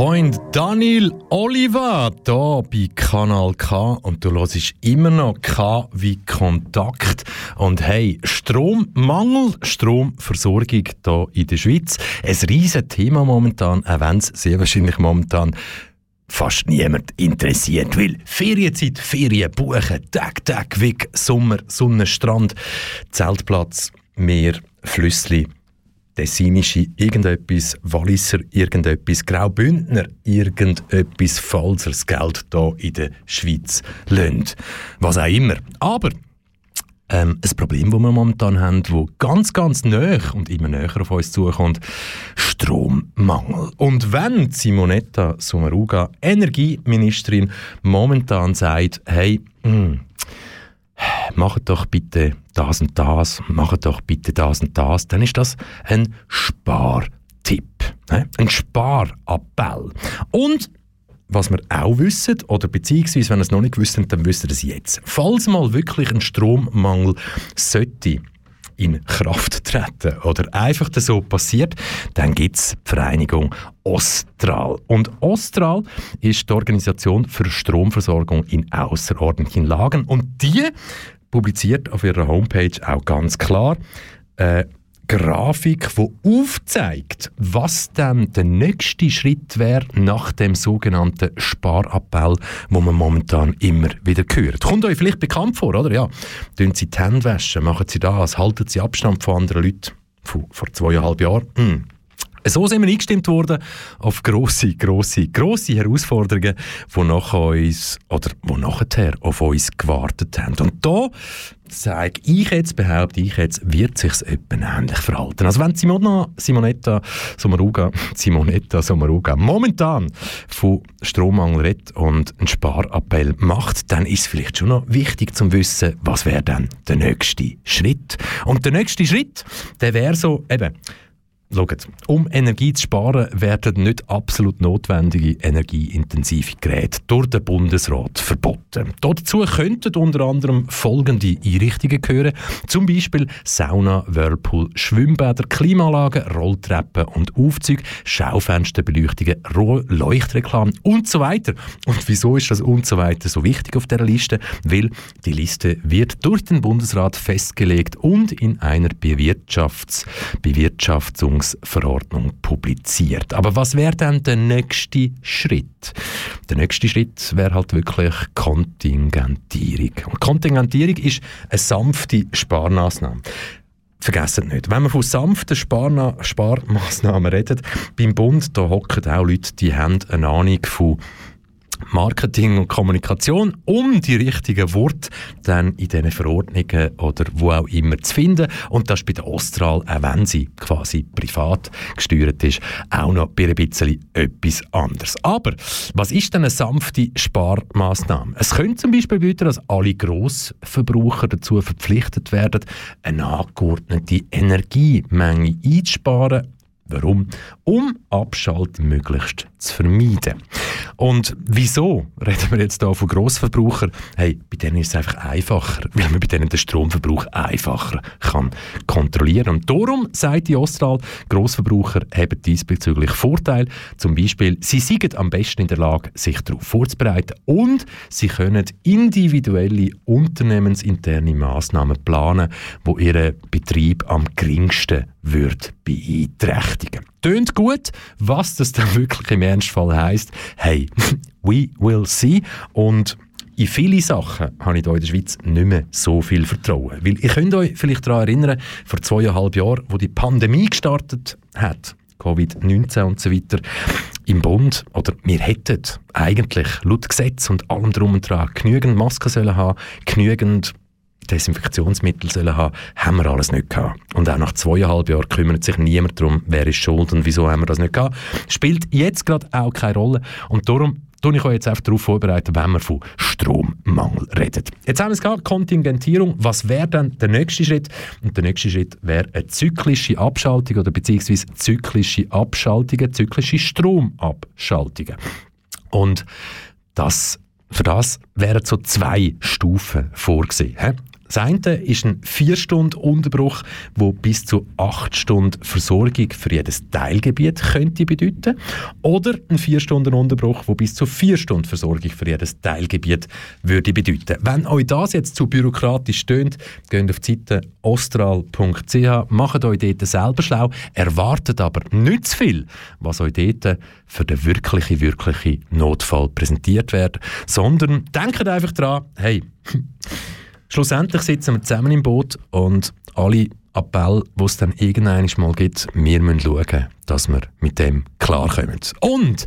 Point Daniel Oliva hier bei Kanal K und du hörst immer noch K wie Kontakt. Und hey, Strommangel, Stromversorgung hier in der Schweiz, ein riesen Thema momentan, auch wenn es sehr wahrscheinlich momentan fast niemand interessiert, weil Ferienzeit, Ferien buchen, Tag, Tag, weg, Sommer, Sonne, Strand, Zeltplatz, Meer, Flüssli, Tessinische irgendetwas, Walliser irgendetwas, Graubündner irgendetwas, falls er das Geld hier in der Schweiz lönt. Was auch immer. Aber ähm, ein Problem, das wir momentan haben, das ganz, ganz näher und immer näher auf uns zukommt, Strommangel. Und wenn Simonetta Sommaruga, Energieministerin, momentan sagt, hey, mh, macht doch bitte das und das, macht doch bitte das und das, dann ist das ein Spartipp, ne? ein Sparappell. Und was wir auch wissen, oder beziehungsweise, wenn ihr es noch nicht wisst, dann wisst ihr es jetzt. Falls mal wirklich ein Strommangel sollte in Kraft treten oder einfach so passiert, dann gibt es die Vereinigung Ostral. Und Ostral ist die Organisation für Stromversorgung in außerordentlichen Lagen und die publiziert auf ihrer Homepage auch ganz klar äh, Grafik, die aufzeigt, was dann der nächste Schritt wäre nach dem sogenannten Sparappell, wo man momentan immer wieder hört. Kommt euch vielleicht bekannt vor, oder? Ja, tun Sie die Hände waschen, machen Sie das, halten Sie Abstand von anderen Leuten. Vor, vor zweieinhalb Jahren. Hm. So sind wir eingestimmt worden auf grosse, grosse, grosse Herausforderungen, die nach uns oder die nachher auf uns gewartet haben. Und da sage ich jetzt, behaupte ich jetzt, wird sich etwa ähnlich verhalten. Also wenn Simona, Simonetta Sommaruga, Simonetta Sommaruga momentan von Strommangel redet und einen Sparappell macht, dann ist es vielleicht schon noch wichtig zu wissen, was wäre dann der nächste Schritt. Und der nächste Schritt, der wäre so eben, Schaut, um Energie zu sparen, werden nicht absolut notwendige energieintensive Geräte durch den Bundesrat verboten. Dazu könnten unter anderem folgende Einrichtungen gehören, zum Beispiel Sauna, Whirlpool, Schwimmbäder, Klimaanlagen, Rolltreppen und Aufzüge, Schaufensterbeleuchtungen, Leuchtreklamen und so weiter. Und wieso ist das und so weiter so wichtig auf der Liste? Weil die Liste wird durch den Bundesrat festgelegt und in einer Bewirtschafts Bewirtschaftung Verordnung publiziert. Aber was wäre dann der nächste Schritt? Der nächste Schritt wäre halt wirklich Kontingentierung. Und Kontingentierung ist eine sanfte Sparmaßnahme. Vergessen nicht, wenn man von sanften Sparmaßnahmen redet, beim Bund, da hocken auch Leute, die haben eine Ahnung von Marketing und Kommunikation, um die richtigen Worte dann in diesen Verordnungen oder wo auch immer zu finden. Und das ist bei der Ostral, auch wenn sie quasi privat gesteuert ist, auch noch ein bisschen etwas anderes. Aber was ist denn eine sanfte Sparmaßnahme? Es könnte zum Beispiel bedeuten, dass alle Grossverbraucher dazu verpflichtet werden, eine angeordnete Energiemenge einzusparen Warum? Um Abschalten möglichst zu vermeiden. Und wieso reden wir jetzt hier von Grossverbrauchern? Hey, bei denen ist es einfach einfacher, weil man bei denen den Stromverbrauch einfacher kann kontrollieren. Und darum sagt die Ostral, Grossverbraucher haben diesbezüglich Vorteil. Zum Beispiel, sie sind am besten in der Lage, sich darauf vorzubereiten und sie können individuelle unternehmensinterne Massnahmen planen, wo ihren Betrieb am geringsten wird beeinträchtigen. Tönt gut, was das dann wirklich im Ernstfall heisst. Hey, we will see. Und in viele Sachen habe ich hier in der Schweiz nicht mehr so viel Vertrauen. Weil ihr könnt euch vielleicht daran erinnern, vor zweieinhalb Jahren, wo die Pandemie gestartet hat, Covid-19 und so weiter, im Bund, oder wir hätten eigentlich laut Gesetz und allem drum und dran genügend Masken sollen haben, genügend Desinfektionsmittel sollen haben, haben wir alles nicht gehabt. Und auch nach zweieinhalb Jahren kümmert sich niemand darum, wer ist schuld und wieso haben wir das nicht gehabt. Spielt jetzt gerade auch keine Rolle. Und darum tue ich euch jetzt einfach darauf vorbereiten, wenn wir von Strommangel reden. Jetzt haben wir es gehabt, Kontingentierung. Was wäre dann der nächste Schritt? Und der nächste Schritt wäre eine zyklische Abschaltung oder beziehungsweise zyklische Abschaltungen, zyklische Stromabschaltungen. Und das, für das wären so zwei Stufen vorgesehen. He? Das eine ist ein 4-Stunden-Unterbruch, der bis zu 8 Stunden Versorgung für jedes Teilgebiet könnte bedeuten. Oder ein 4-Stunden-Unterbruch, der bis zu 4 Stunden Versorgung für jedes Teilgebiet würde bedeuten. Wenn euch das jetzt zu bürokratisch tönt, geht auf die Seite ostral.ch, macht euch dort selber schlau, erwartet aber nicht zu viel, was euch dort für den wirklichen, wirklichen Notfall präsentiert wird, sondern denkt einfach dran, hey, Schlussendlich sitzen wir zusammen im Boot und alle Appelle, die es dann irgendwann mal gibt, wir müssen schauen, dass wir mit dem klarkommen. Und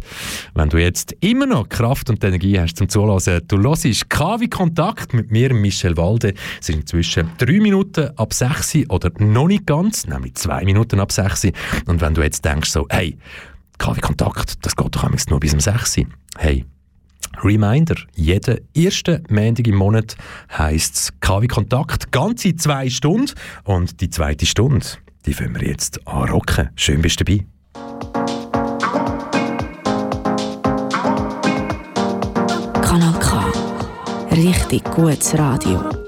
wenn du jetzt immer noch Kraft und Energie hast zum Zulassen, du hörst KW Kontakt mit mir, Michel Walde. Es sind inzwischen drei Minuten ab sechs oder noch nicht ganz, nämlich zwei Minuten ab sechs. Und wenn du jetzt denkst so, hey, KW Kontakt, das geht doch nur bis um sechs. Hey, Reminder, jeden ersten Montag im Monat heisst es KW Kontakt, ganze zwei Stunden. Und die zweite Stunde, die wollen wir jetzt anrocken. Schön bist du dabei. Kanal K. Richtig gutes Radio.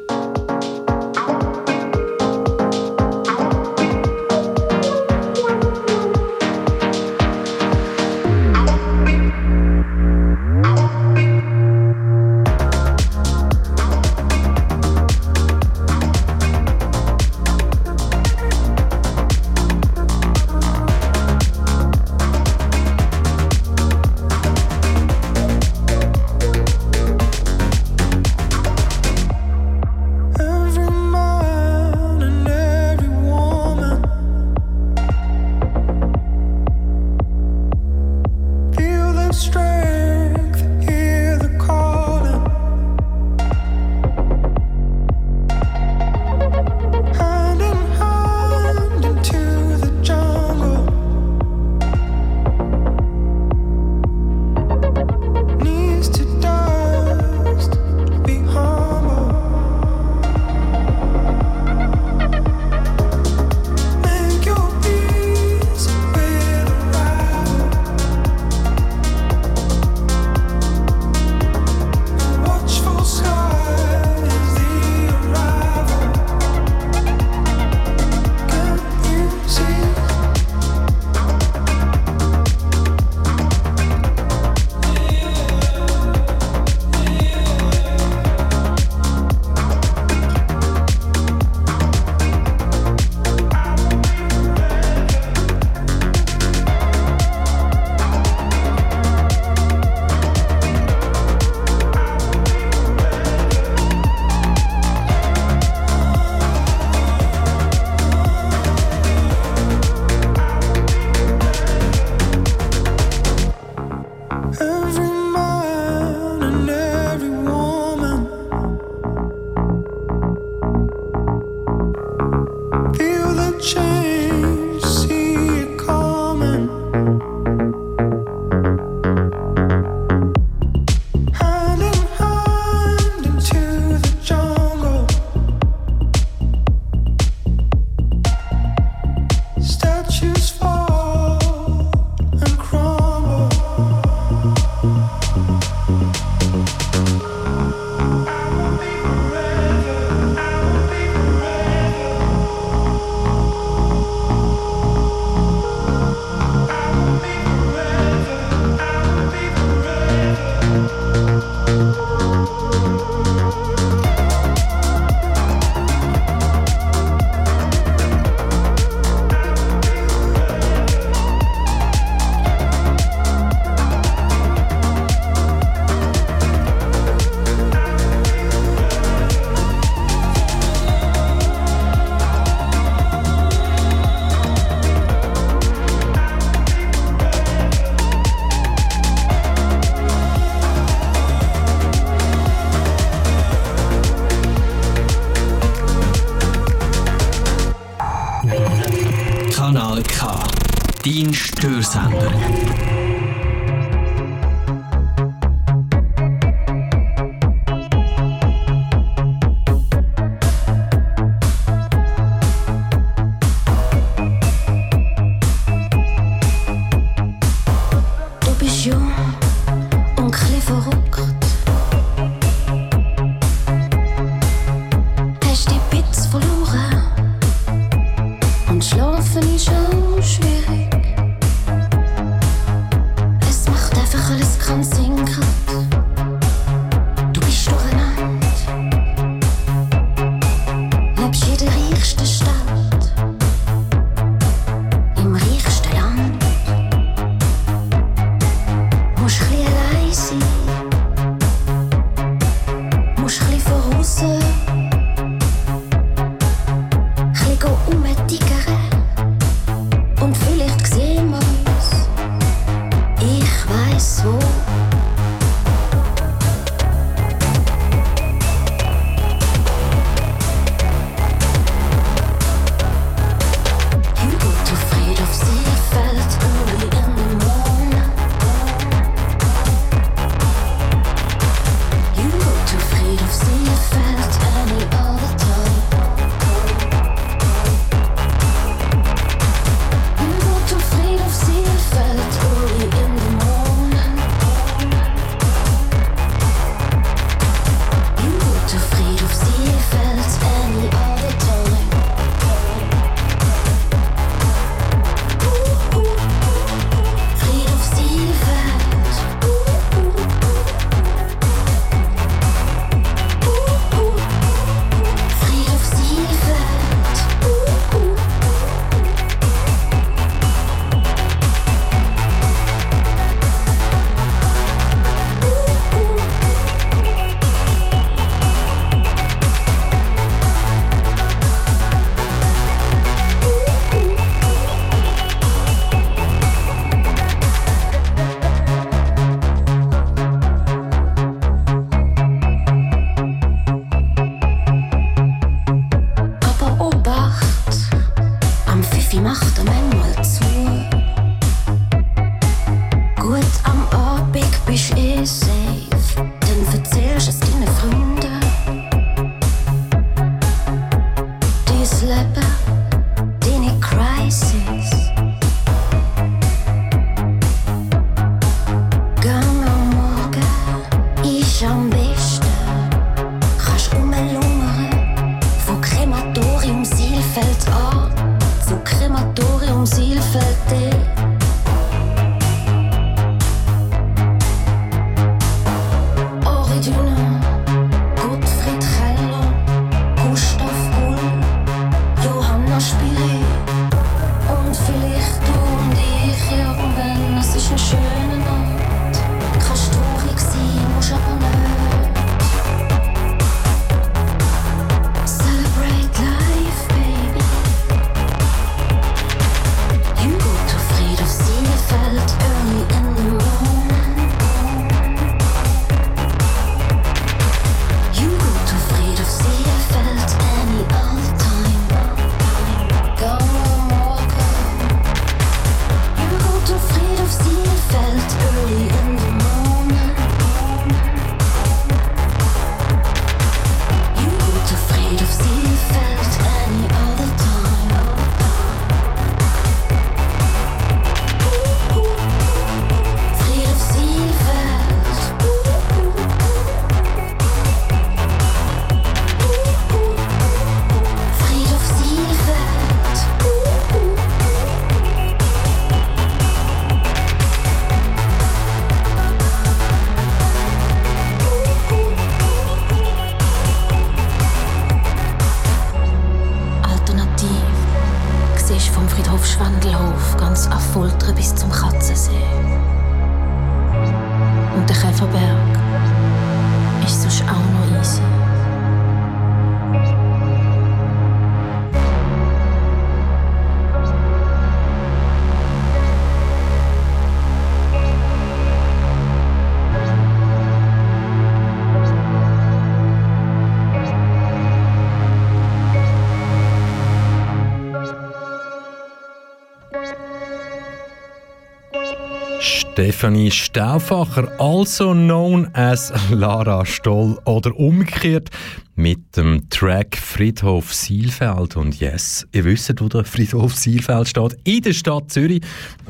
Stefanie Stauffacher, also known as Lara Stoll oder umgekehrt mit dem Track Friedhof Sielfeld. Und yes, ihr wisst, wo der Friedhof Sielfeld steht, in der Stadt Zürich.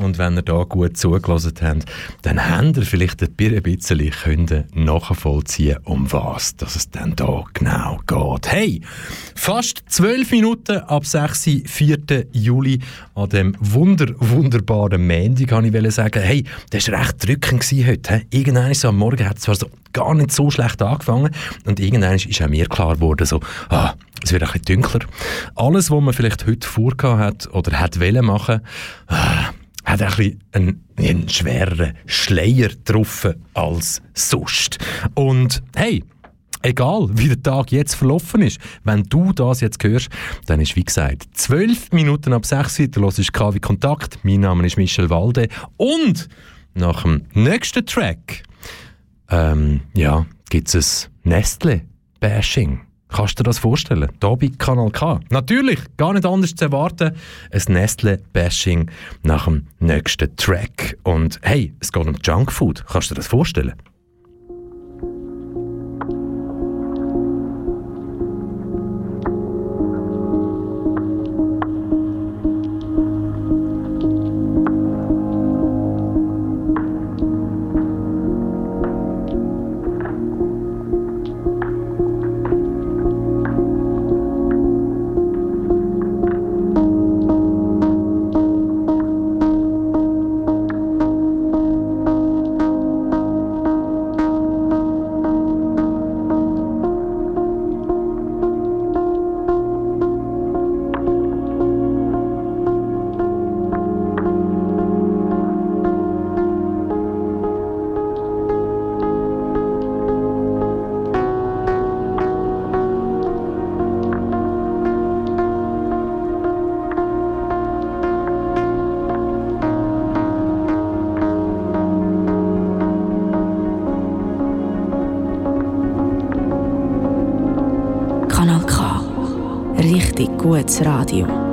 Und wenn ihr da gut zugelassen habt, dann habt ihr vielleicht ein bisschen nachvollziehen, um was dass es dann da genau geht. Hey, fast zwölf Minuten ab 6. 4. Juli an dem wunder, wunderbaren Montag, kann ich sagen. Hey, das war recht drückend heute. He? Irgendwann so am Morgen hat es zwar so gar nicht so schlecht angefangen und irgendwann ist auch mir klar geworden, so, ah, es wird ein bisschen dunkler. Alles, was man vielleicht heute vorgehabt hat oder hat wollen machen, ah, hat ein bisschen einen, einen schwereren Schleier getroffen als sonst. Und hey, egal wie der Tag jetzt verlaufen ist, wenn du das jetzt hörst, dann ist wie gesagt, zwölf Minuten ab sechs Uhr, du hörst KW Kontakt, mein Name ist Michel Walde und nach dem nächsten Track ähm, ja, gibt es ein Nestle-Bashing. Kannst du dir das vorstellen? Hier bei Kanal K. Natürlich, gar nicht anders zu erwarten. Ein Nestle-Bashing nach dem nächsten Track. Und hey, es geht um Junkfood. Kannst du dir das vorstellen? Gutes Radio.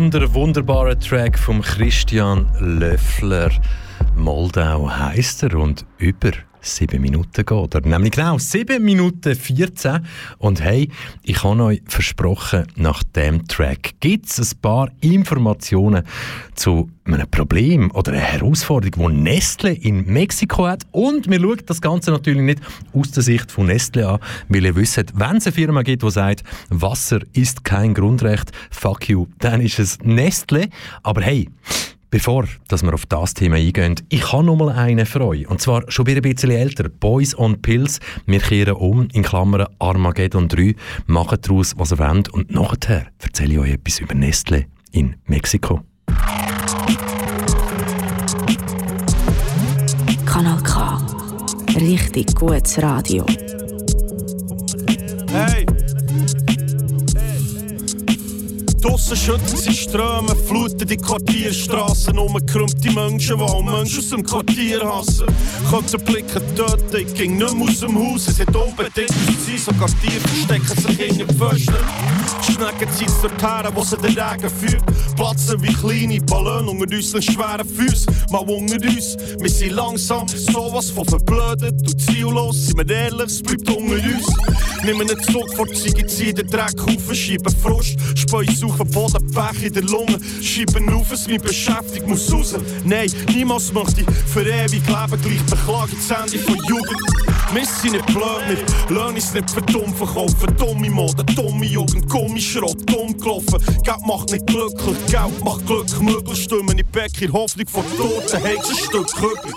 Wunder, wunderbarer Track vom Christian Löffler. Moldau heisst er und über sieben Minuten geht er. Nämlich genau sieben Minuten 14. Und hey, ich habe euch versprochen, nach dem Track gibt es ein paar Informationen zu einem Problem oder einer Herausforderung, die Nestle in Mexiko hat. Und wir schauen das Ganze natürlich nicht aus der Sicht von Nestle an, weil ihr wisst, wenn es eine Firma gibt, die sagt, Wasser ist kein Grundrecht, fuck you, dann ist es Nestle. Aber hey, Bevor dass wir auf das Thema eingehen, ich habe noch mal einen für euch. Und zwar schon wieder ein bisschen älter. Boys on Pills. Wir kehren um, in Klammern Armageddon 3. Machen daraus, was ihr wollt. Und nachher erzähle ich euch etwas über Nestle in Mexiko. Kanal K. Richtig gutes Radio. Hey! Draussen schütten sie Ströme, fluten die Quartierstraßen die Menschen, die auch Menschen aus dem Quartier hassen. Könnten Blicken töten, ich ging nicht mehr aus dem Haus, es hat unbedingt sein, sogar Tiere verstecken sich hinter die Pfosten. Die Schnecken ziehen dorthin, wo sie den Regen führt, platzen wie kleine Ballone unter unseren schweren Füßen, mal unter uns. Wir sind langsam, sowas von verblödet und ziellos, sind wir ehrlich, es bleibt unter uns. Nehmen einen Zug vor die Ziege, ziehen den Dreck auf, schieben Frust, speuen suchen Boden, Pech in der Lunge, schieben auf, es mich beschäftigt, muss raus. Nein, niemals möchte ich für ewig leben, gleich beklage ich das Ende von Jugend. Wir sind nicht blöd, wir lernen es nicht für dumm verkaufen. Dumme Mode, dumme Jugend, Gummischrott, dumm gelaufen. Geld macht nicht glücklich, Geld macht Glück möglich. Stimmen in Bäck in Hoffnung von Toten, heizt ein Stück Kübel.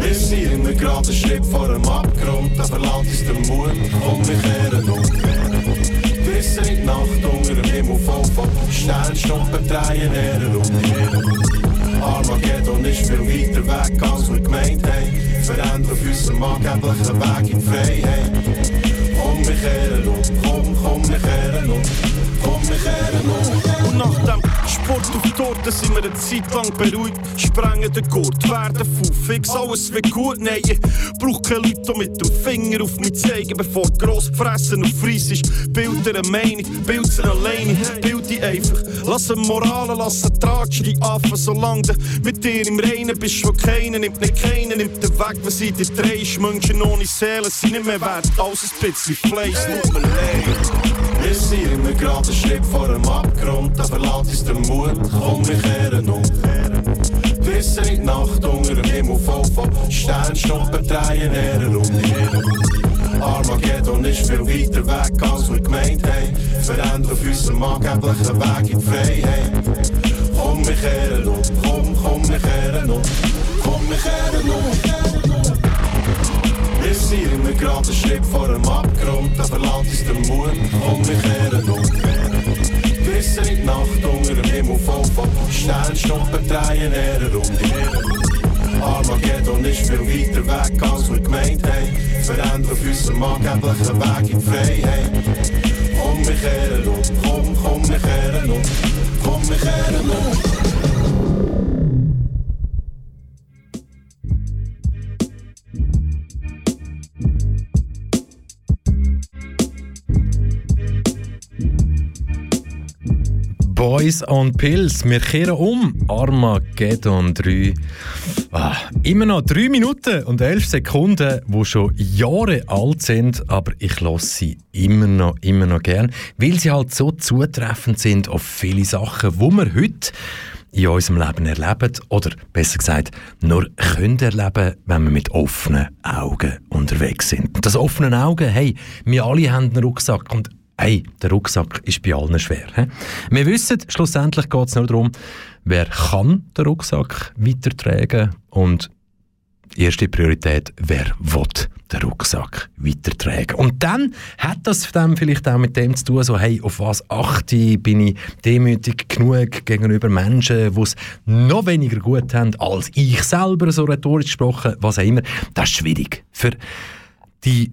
Wir sind in einem geraden Schritt vor dem Abgrund, da verlangt uns der Mut, komm, wir kehren. Gerissen in die Nacht unter dem Himmel voll von Sternstunden drehen um die Ehren. Armageddon ist viel weiter weg, als wir gemeint haben. Verändern auf unserem angeblichen Weg in Freiheit. Komm, wir kehren um, komm, komm, wir kehren um. Komm, wir kehren um. Und nach dem Sport auf Torte sind wir eine Zeit lang beruhigt. Sprengen den Gurt, werden fix alles wird gut. Nein, ich brauch keine Leute, die mit dem Finger auf mich zeigen, bevor gross fressen und fries ist. Bild eine Meinung, bild sie alleine, bild die einfach. Lass eine Moral, lass eine die Affen, solange du mit dir im Reinen bist, wo keiner nimmt nicht keiner, nimmt den weg, was in dir drehst. Menschen ohne Seele sind nicht mehr wert, als ein bisschen Fleisch, tut mir leid. Wir sind in einem geraden Schritt vor dem Abgrund, da verlangt uns der Mut, komm, wir kehren um. Gerissen in die Nacht unter dem Himmel voll von Sternstunden drehen Ehren um die. Armageddon ist viel weiter weg, als wir gemeint haben. Verändern auf unserem angeblichen Weg in die Freiheit. Komm, wir kehren um, komm, komm, wir kehren um. Komm, wir kehren um. Wir sind in einem geraden Schritt vor dem Abgrund, da verlangt uns der Mut, komm, wir kehren um. Gerissen in die Nacht unter dem Himmel voll von Sternstunden drehen Ehren um die. Armageddon ist viel weiter weg, als wir gemeint haben. Verändern auf unserem angeblichen Weg in Freiheit. Komm, wir kehren um, komm, komm, wir kehren um. Komm, wir kehren um. Boys on Pills. Wir kehren um. Armageddon 3. Ah, immer noch 3 Minuten und 11 Sekunden, die schon Jahre alt sind, aber ich lasse sie immer noch, immer noch gern, weil sie halt so zutreffend sind auf viele Sachen, die wir heute in unserem Leben erleben oder besser gesagt nur können erleben, wenn wir mit offenen Augen unterwegs sind. Und das offene Augen, hey, wir alle haben einen Rucksack und Hey, der Rucksack ist bei allen schwer. He? Wir wissen, schlussendlich geht es nur darum, wer kann den Rucksack weitertragen und erste Priorität, wer will den Rucksack weitertragen. Und dann hat das dann vielleicht auch mit dem zu tun, so, hey, auf was achte ich, bin ich demütig genug gegenüber Menschen, die es noch weniger gut haben als ich selber, so rhetorisch gesprochen, was auch immer. Das ist schwierig. Für die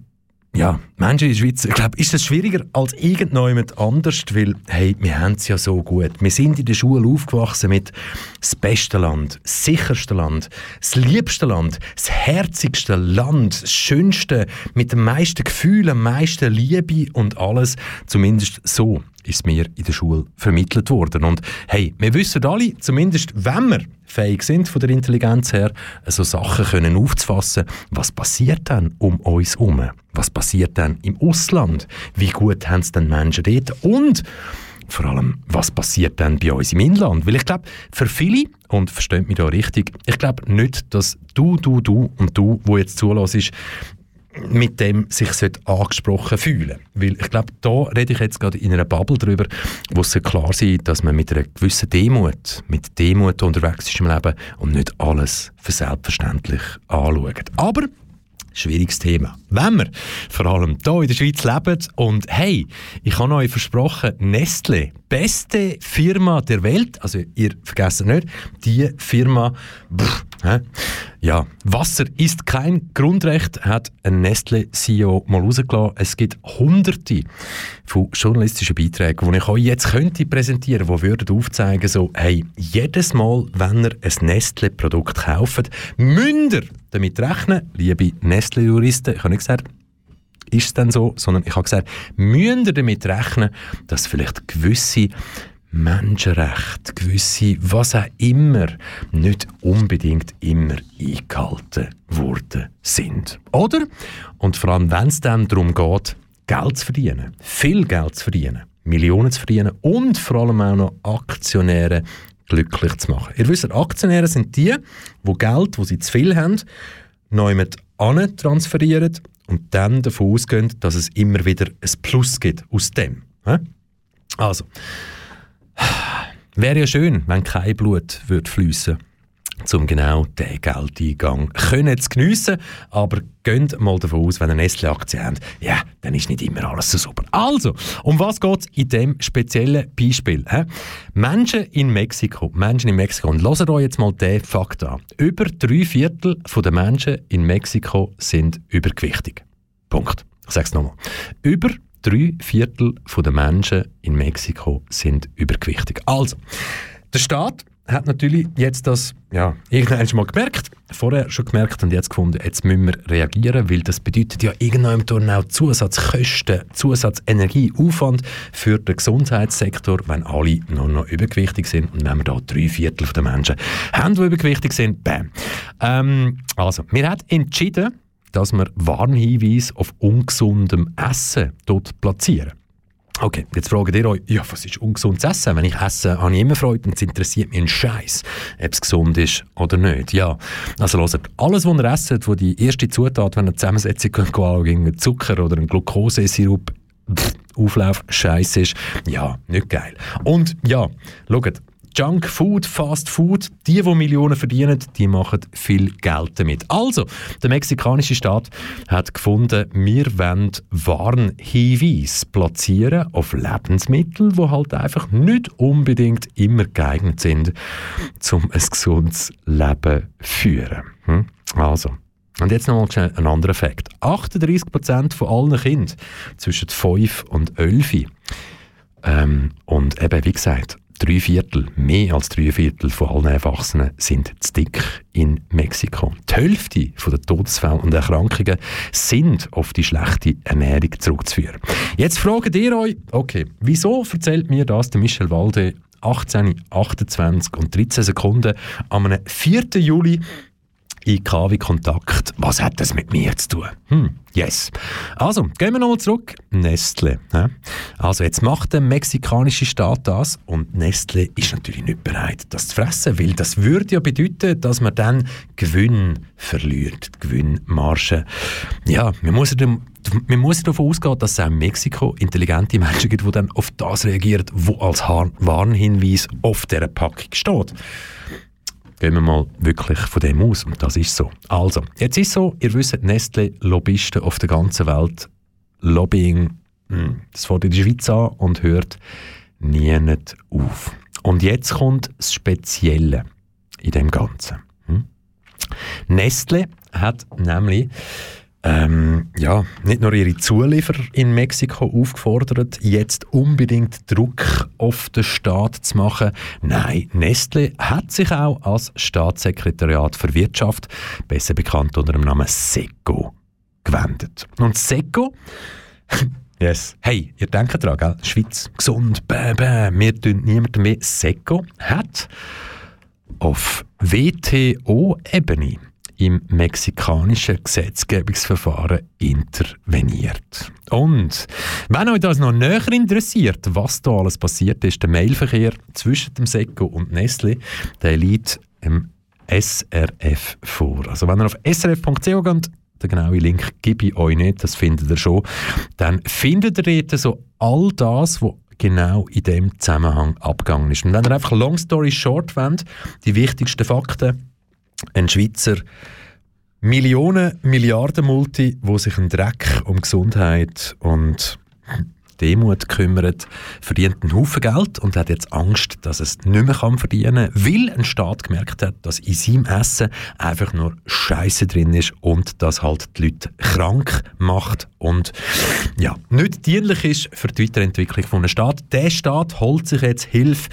ja, Menschen in der Schweiz, ich glaube, ist das schwieriger als irgendjemand anders, weil, hey, wir haben es ja so gut. Wir sind in der Schule aufgewachsen mit das beste Land, das sicherste Land, das liebste Land, das herzigste Land, das schönste, mit dem meisten Gefühl, am meisten Liebe und alles, zumindest so ist mir in der Schule vermittelt worden. Und hey, wir wissen alle, zumindest wenn wir fähig sind von der Intelligenz her, so Sachen können aufzufassen, was passiert dann um uns herum? Was passiert dann im Ausland? Wie gut haben es denn Menschen dort? Und vor allem, was passiert dann bei uns im Inland? Weil ich glaube, für viele, und versteht mich da richtig, ich glaube nicht, dass du, du, du und du, wo jetzt zulässt, mit dem sich angesprochen fühlen Weil ich glaube, da rede ich jetzt gerade in einer Bubble drüber, wo es klar sein dass man mit einer gewissen Demut, mit Demut unterwegs ist im Leben und nicht alles für selbstverständlich anschaut. Aber Schwieriges Thema. Wenn wir vor allem hier in der Schweiz leben und hey, ich habe euch versprochen, Nestle, beste Firma der Welt, also ihr vergesst nicht, die Firma, hä? Ja, Wasser ist kein Grundrecht, hat ein Nestle-CEO mal rausgelassen. Es gibt hunderte von journalistischen Beiträgen, die ich euch jetzt könnte präsentieren, die würden aufzeigen, so, hey, jedes Mal, wenn ihr ein Nestle-Produkt kauft, müsst ihr damit rechnen, liebe Nestle-Juristen, ich habe nicht gesagt, ist es denn so, sondern ich habe gesagt, müsst ihr damit rechnen, dass vielleicht gewisse Menschenrechte, gewisse, was auch immer, nicht unbedingt immer eingehalten worden sind. Oder? Und vor allem, wenn es dann darum geht, Geld zu verdienen, viel Geld zu verdienen, Millionen zu verdienen und vor allem auch noch Aktionäre glücklich zu machen. Ihr wisst, Aktionäre sind die, die Geld, das sie zu viel haben, neu mit transferieren und dann davon ausgehen, dass es immer wieder ein Plus gibt aus dem. Also, wäre ja schön, wenn kein Blut würde fließen um genau diesen Geldeingang können zu geniessen. Aber geht mal davon aus, wenn ihr Nestle-Aktie habt, ja, dann ist nicht immer alles so super. Also, um was geht es in diesem speziellen Beispiel? He? Menschen in Mexiko, Menschen in Mexiko, und hört euch jetzt mal den Fakt an. Über drei Viertel der Menschen in Mexiko sind übergewichtig. Punkt. Ich sage es nochmal. Über drei Viertel der Menschen in Mexiko sind übergewichtig. Also, der Staat hat natürlich jetzt das ja, irgendwann mal gemerkt, vorher schon gemerkt und jetzt gefunden, jetzt müssen wir reagieren, weil das bedeutet ja irgendwann auch Zusatzkosten, Zusatzenergieaufwand für den Gesundheitssektor, wenn alle nur noch übergewichtig sind und wenn wir da drei Viertel der Menschen haben, die übergewichtig sind, bam. Ähm, also, wir haben entschieden, dass wir Warnhinweise auf ungesundem Essen dort platzieren. Okay, jetzt fragt ihr euch, ja, was ist ungesundes Essen? Wenn ich esse, habe ich immer Freude und es interessiert mich ein Scheiß, ob es gesund ist oder nicht. Ja, also hört, alles, was ihr esst, wo die erste Zutat, wenn ihr Zusammensetzung anschaut, Zucker oder ein Glukosesirup, Auflauf Scheiß ist, ja, nicht geil. Und ja, schaut, Junk Food, Fast Food, die, die Millionen verdienen, die machen viel Geld damit. Also, der mexikanische Staat hat gefunden, wir wollen Warnhinweise platzieren auf Lebensmittel, die halt einfach nicht unbedingt immer geeignet sind, um ein gesundes Leben zu führen. Hm? Also, und jetzt noch mal ein anderer Fakt. 38% von allen Kindern zwischen 5 und 11 ähm, und eben, wie gesagt, drei Viertel, mehr als drei Viertel von allen Erwachsenen sind zu dick in Mexiko. Die Hälfte der Todesfälle und Erkrankungen sind auf die schlechte Ernährung zurückzuführen. Jetzt fragt ihr euch, okay, wieso erzählt mir das der Michel Walde 18, 28 und 13 Sekunden am 4. Juli in KW Kontakt. Was hat das mit mir zu tun? Hm, yes. Also, gehen wir nochmal zurück. Nestle. Ja. Also, jetzt macht der mexikanische Staat das und Nestle ist natürlich nicht bereit, das zu fressen, weil das würde ja bedeuten, dass man dann Gewinn verliert, Gewinnmarge. Ja, man muss ja man muss davon ausgehen, dass es auch in Mexiko intelligente Menschen gibt, die dann auf das reagieren, was als Warnhinweis auf dieser Packung steht. Gehen wir mal wirklich von dem aus. Und das ist so. Also, jetzt ist so, ihr wisst, Nestle-Lobbyisten auf der ganzen Welt, Lobbying, hm, das fängt in der Schweiz an und hört nie auf. Und jetzt kommt das Spezielle in dem Ganzen. Hm? Nestle hat nämlich ähm, ja, nicht nur ihre Zulieferer in Mexiko aufgefordert, jetzt unbedingt Druck auf den Staat zu machen. Nein, Nestle hat sich auch als Staatssekretariat für Wirtschaft, besser bekannt unter dem Namen SECO, gewendet. Und SECO Yes. Hey, ihr denkt dran, gell? Schweiz, gesund, bäh, bäh. Wir tun niemandem mehr. SECO hat auf WTO-Ebene im mexikanischen Gesetzgebungsverfahren interveniert. Und wenn euch das noch näher interessiert, was da alles passiert ist, der Mailverkehr zwischen dem SECO und Nestle, der liegt im SRF vor. Also wenn ihr auf srf.ch geht, den genauen Link gebe ich euch nicht, das findet ihr schon, dann findet ihr dort so all das, was genau in dem Zusammenhang abgegangen ist. Und wenn ihr einfach long story short wollt, die wichtigsten Fakten, ein Schweizer Millionen, Milliarden Multi, wo sich einen Dreck um Gesundheit und Demut kümmert, verdient einen Haufen Geld und hat jetzt Angst, dass es nicht mehr kann verdienen kann, weil ein Staat gemerkt hat, dass in seinem Essen einfach nur Scheiße drin ist und das halt die Leute krank macht und ja, nicht dienlich ist für die Weiterentwicklung von einem Staat. Der Staat holt sich jetzt Hilfe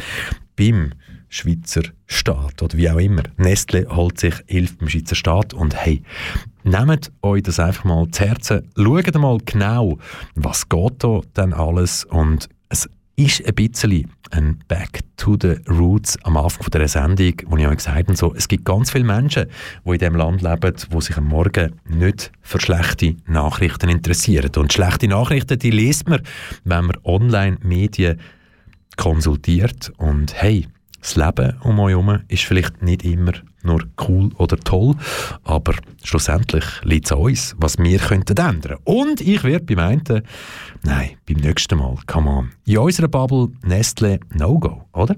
beim Schweizer Staat oder wie auch immer. Nestle holt sich Hilfe beim Schweizer Staat und hey, nehmt euch das einfach mal zu Herzen, schaut mal genau, was geht da denn alles und es ist ein bisschen ein Back to the Roots am Anfang dieser Sendung, wo ich euch gesagt habe, so, es gibt ganz viele Menschen, die in diesem Land leben, die sich am Morgen nicht für schlechte Nachrichten interessieren. Und schlechte Nachrichten, die liest man, wenn man Online-Medien konsultiert und hey, das Leben um euch herum ist vielleicht nicht immer nur cool oder toll, aber schlussendlich liegt es an uns, was wir könnten ändern. Und ich werde beim einen, nein, beim nächsten Mal, come on, in unserer Bubble Nestle No-Go, oder?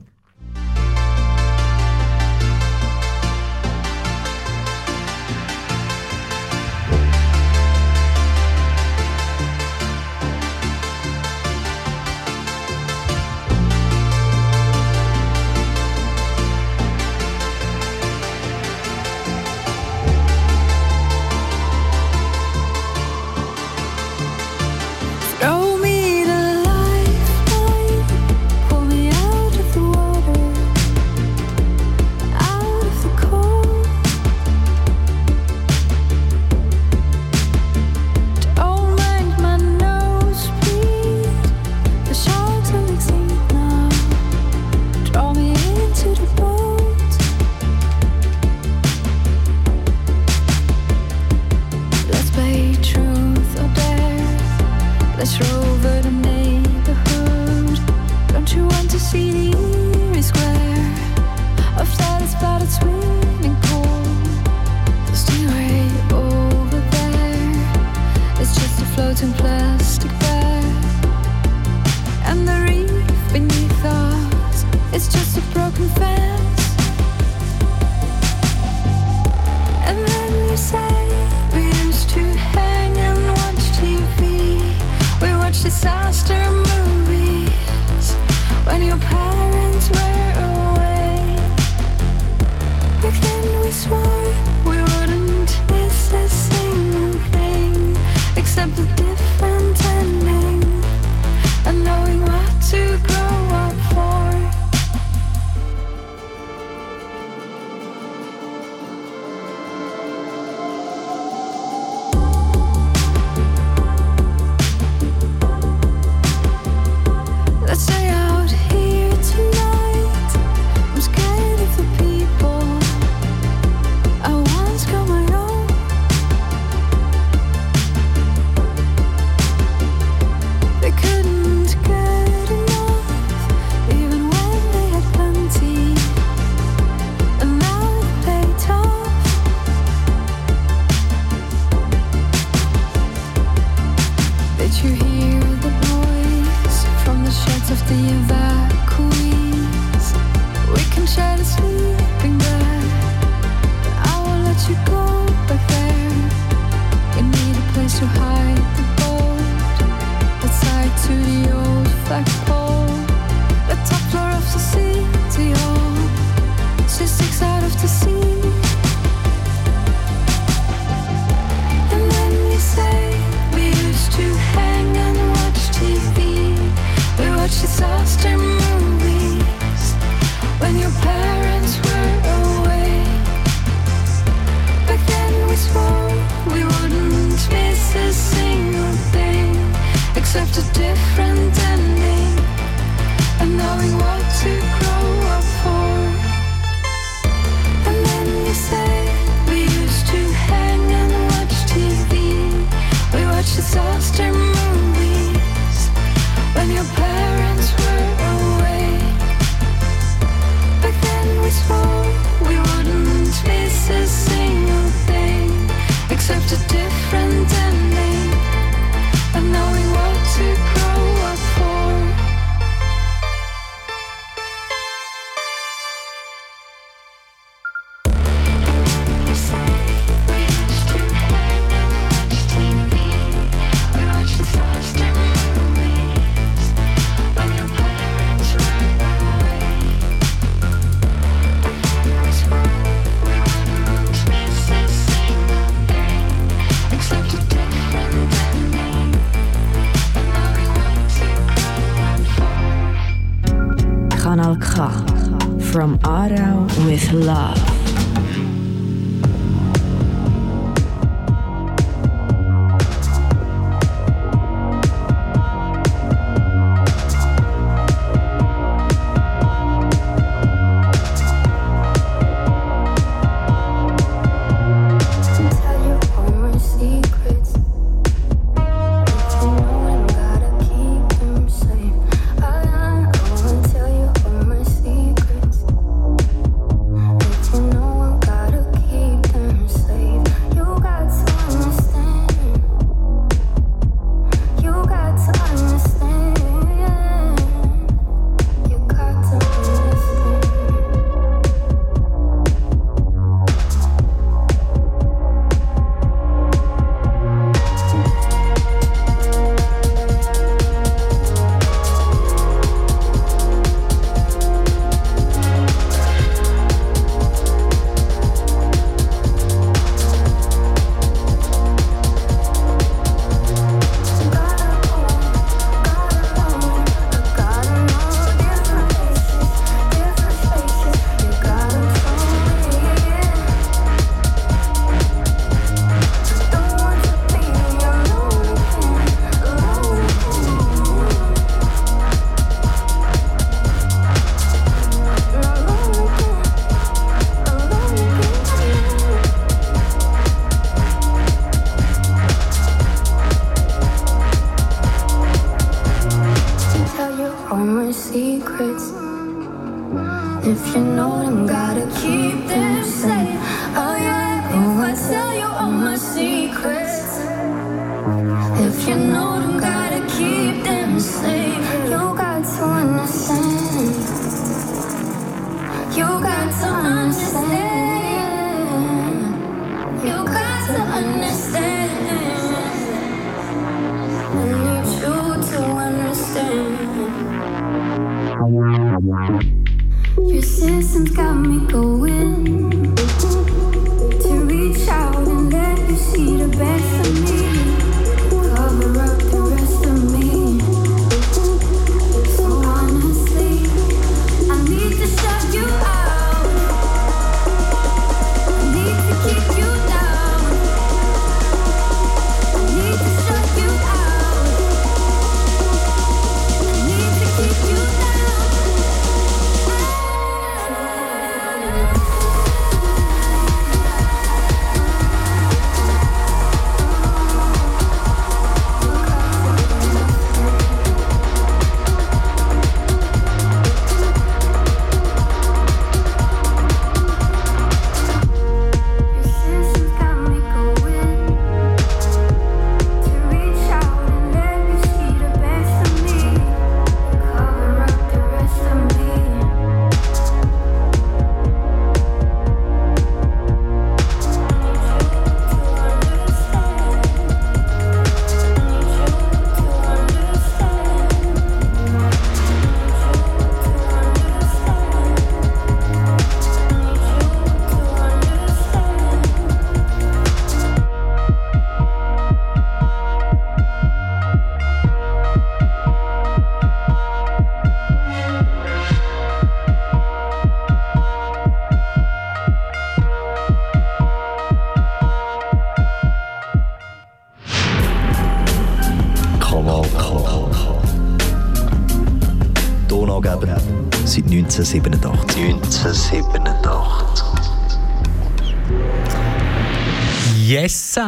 Systems got me going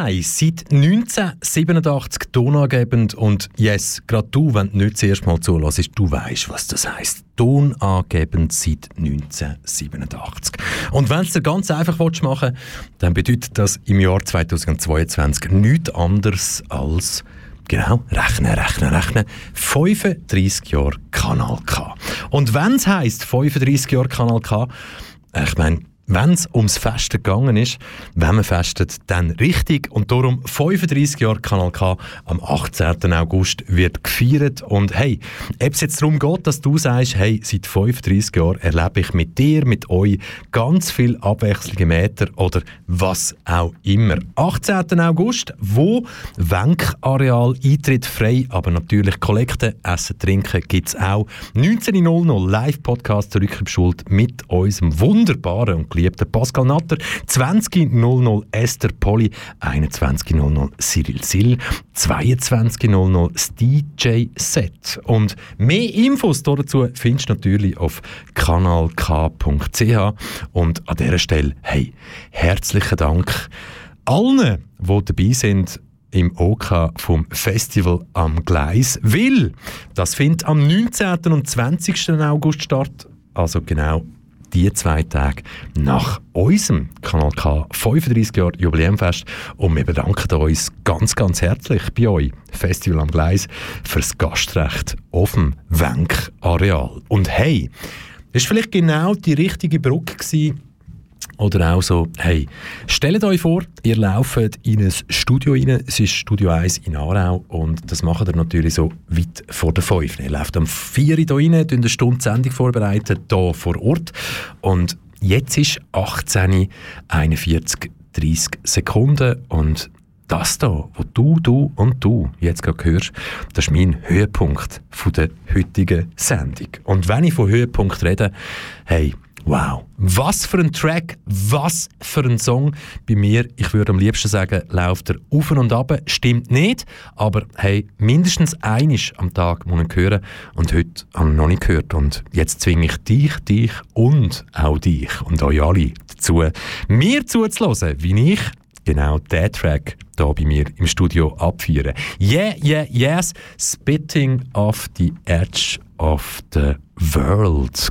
Sei, seit 1987 tonangebend und yes, gerade du, wenn du nicht das erste Mal zulässt, du weißt, was das heisst. Tonangebend seit 1987. Und wenn du es ganz einfach machen willst, dann bedeutet das im Jahr 2022 nichts anderes als Genau, rechnen, rechnen, rechnen. 35 Jahre Kanal K. Und wenn es heisst 35 Jahre Kanal K, ich meine, wenn es ums Festen gegangen ist, wenn man festet, dann richtig. Und darum 35 Jahre Kanal K am 18. August wird gefeiert. Und hey, ob es jetzt darum geht, dass du sagst, hey, seit 35 Jahren erlebe ich mit dir, mit euch ganz viel abwechselnde Meter oder was auch immer. 18. August, wo Wenkareal Eintritt frei, aber natürlich Kollekte, Essen, Trinken gibt es auch. 19.00 Live-Podcast zurück im Schuld mit unserem wunderbaren und geliebten Pascal Natter, 20.00 Esther Polly, 21.00 Cyril Sill, 22.00 das DJ-Set. Und mehr Infos dazu findest du natürlich auf kanalk.ch. Und an dieser Stelle, hey, herzlichen Dank allen, die dabei sind im OK vom Festival am Gleis, weil das findet am 19. und 20. August statt, also genau die zwei Tage nach unserem Kanal K 35 Jahre Jubiläumfest und wir bedanken uns ganz, ganz herzlich bei euch, Festival am Gleis, fürs Gastrecht auf dem Wenk-Areal. Und hey, das war vielleicht genau die richtige Brücke gewesen, oder auch so, hey, stellt euch vor, ihr lauft in ein Studio rein, es ist Studio 1 in Aarau und das macht ihr natürlich so weit vor der 5. Ihr lauft am 4 hier rein, eine Stunde Sendung vorbereitet, hier vor Ort und jetzt ist 18, 41, 30 Sekunden und das da, wo du, du und du jetzt gerade hörst, das ist mein Höhepunkt von der heutigen Sendung. Und wenn ich von Höhepunkt rede, hey, Wow, was für ein Track, was für ein Song. Bei mir, ich würde am liebsten sagen, läuft er auf und ab. Stimmt nicht, aber hey, mindestens einisch am Tag muss ich hören und heute habe ich noch nicht gehört. Und jetzt zwinge ich dich, dich und auch dich und euch alle dazu, mir zuzulassen, wie ich genau diesen Track hier bei mir im Studio abführe. Yeah, yeah, yes, Spitting off the Edge of the World.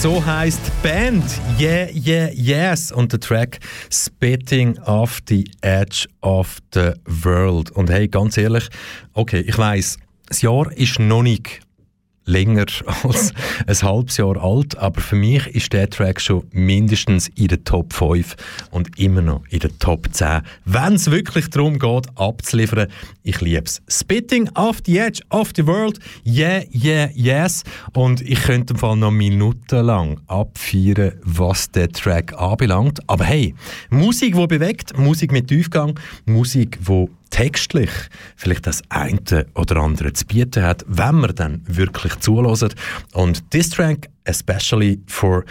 So heißt Band Yeah, yeah, yes und der Track Spitting off the Edge of the World. Und hey, ganz ehrlich, okay, ich weiß, das Jahr ist noch nicht länger als ein halbes Jahr alt, aber für mich ist der Track schon mindestens in der Top 5 und immer noch in der Top 10, wenn es wirklich darum geht, abzuliefern. Ich liebe es. Spitting off the edge of the world, yeah, yeah, yes. Und ich könnte im Fall noch minutenlang abfeiern, was der Track anbelangt. Aber hey, Musik, die bewegt, Musik mit Tiefgang, Musik, die textlich vielleicht das eine oder andere zu bieten hat, wenn man dann wirklich zulässt. Und this track, especially for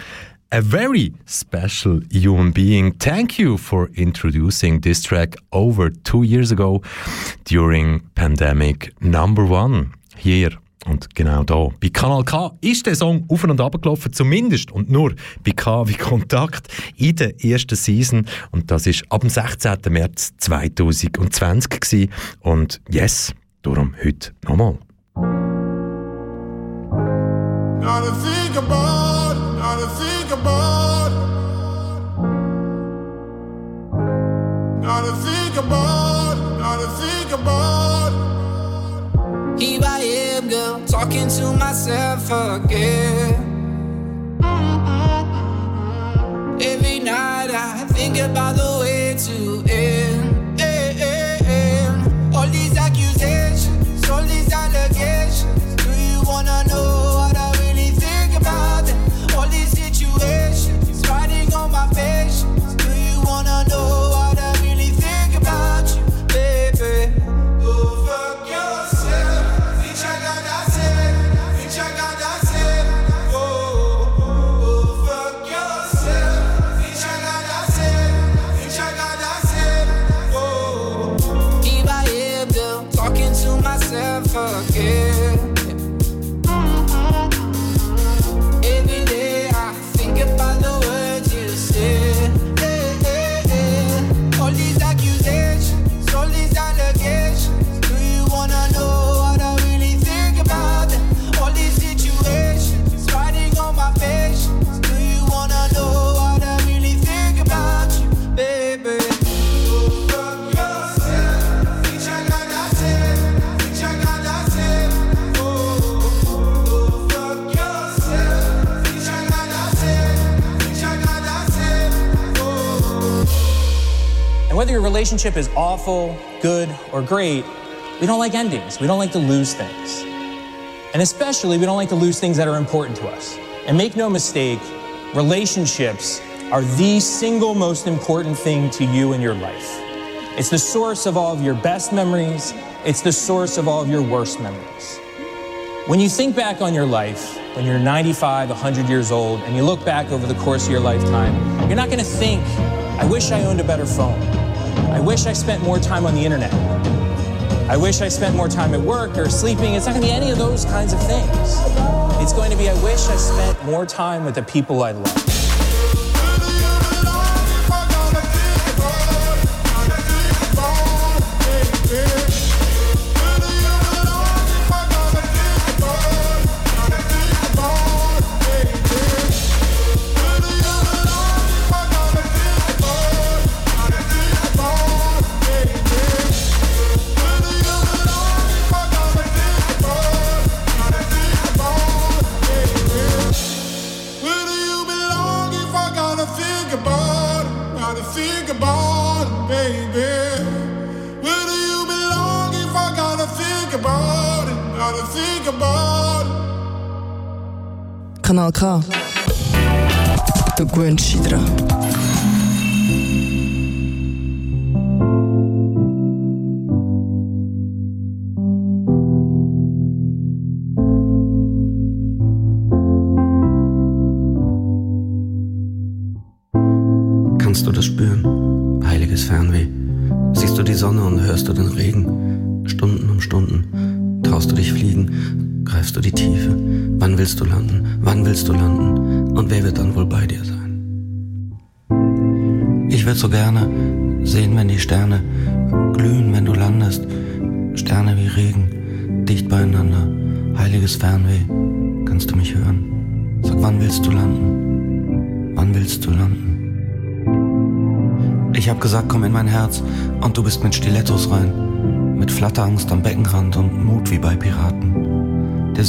a very special human being. Thank you for introducing this track over two years ago during pandemic number one here und genau da, bei Kanal K, ist der Song auf und ab gelaufen, zumindest und nur bei K wie Kontakt in der ersten Season. Und das ist ab dem 16. März 2020 gewesen. Und yes, darum heute nochmal. Gotta think about gotta think about. Gotta think about gotta think about talking to myself again. Every night I think about the way to end. Eh, eh, eh. All these accusations, all these again. Relationship is awful, good, or great, we don't like endings. We don't like to lose things. And especially, we don't like to lose things that are important to us. And make no mistake, relationships are the single most important thing to you in your life. It's the source of all of your best memories, it's the source of all of your worst memories. When you think back on your life, when you're 95, 100 years old, and you look back over the course of your lifetime, you're not going to think, I wish I owned a better phone. I wish I spent more time on the internet. I wish I spent more time at work or sleeping. It's not going to be any of those kinds of things. It's going to be, I wish I spent more time with the people I love. It. Kanal K. Du gewöhnst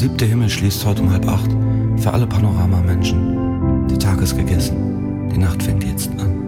siebte Himmel schließt heute um halb acht für alle Panoramamenschen. Der Tag ist gegessen, die Nacht fängt jetzt an.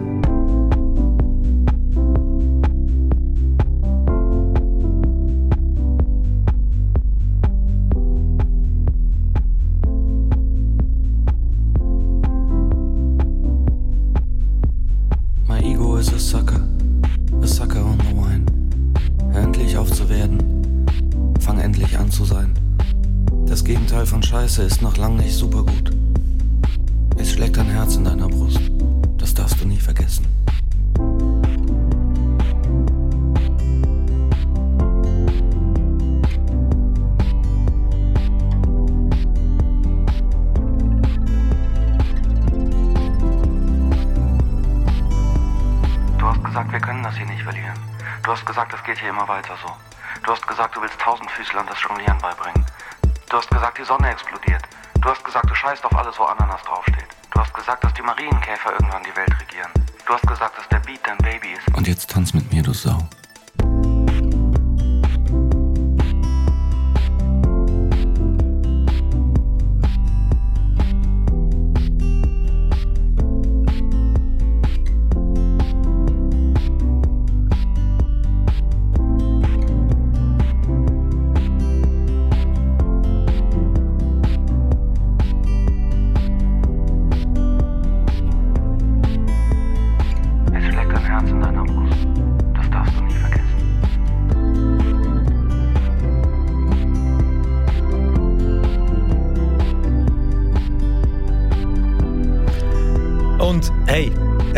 Geht hier immer weiter so. Du hast gesagt, du willst Tausendfüßlern das Jonglieren beibringen. Du hast gesagt, die Sonne explodiert. Du hast gesagt, du scheißt auf alles, wo Ananas draufsteht. Du hast gesagt, dass die Marienkäfer irgendwann die Welt regieren. Du hast gesagt, dass der Beat dein Baby ist. Und jetzt tanz mit mir, du Sau.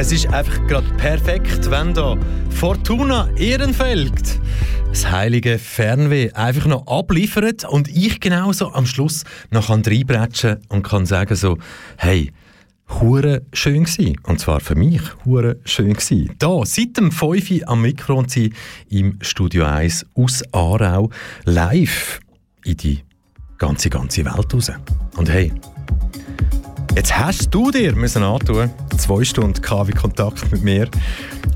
Es ist einfach gerade perfekt, wenn da Fortuna Ehrenfeld das heilige Fernweh einfach noch abliefert und ich genauso am Schluss noch kann reinbretschen und kann sagen so, hey, hure schön gsi und zwar für mich hure schön gsi. Da seit dem 5 Uhr am Mikro und sie im Studio 1 aus Aarau live in die ganze ganze Welt raus. Und hey, Jetzt hast du dir müssen antun, zwei Stunden KW-Kontakt mit mir,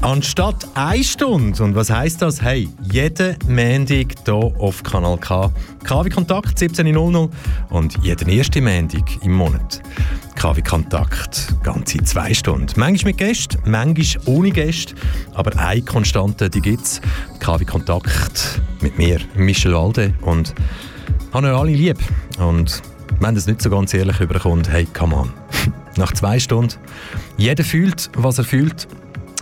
anstatt eine Stunde. Und was heißt das? Hey, jeden Montag hier auf Kanal K. KW-Kontakt 17.00 und jeden ersten Montag im Monat. KW-Kontakt, ganze zwei Stunden. Manchmal mit Gästen, manchmal ohne Gäste, aber eine Konstante, die gibt es. KW-Kontakt mit mir, Michel Walde und habe euch alle lieb. Und wenn das nicht so ganz ehrlich überkommt, hey, come on. Nach zwei Stunden, jeder fühlt, was er fühlt.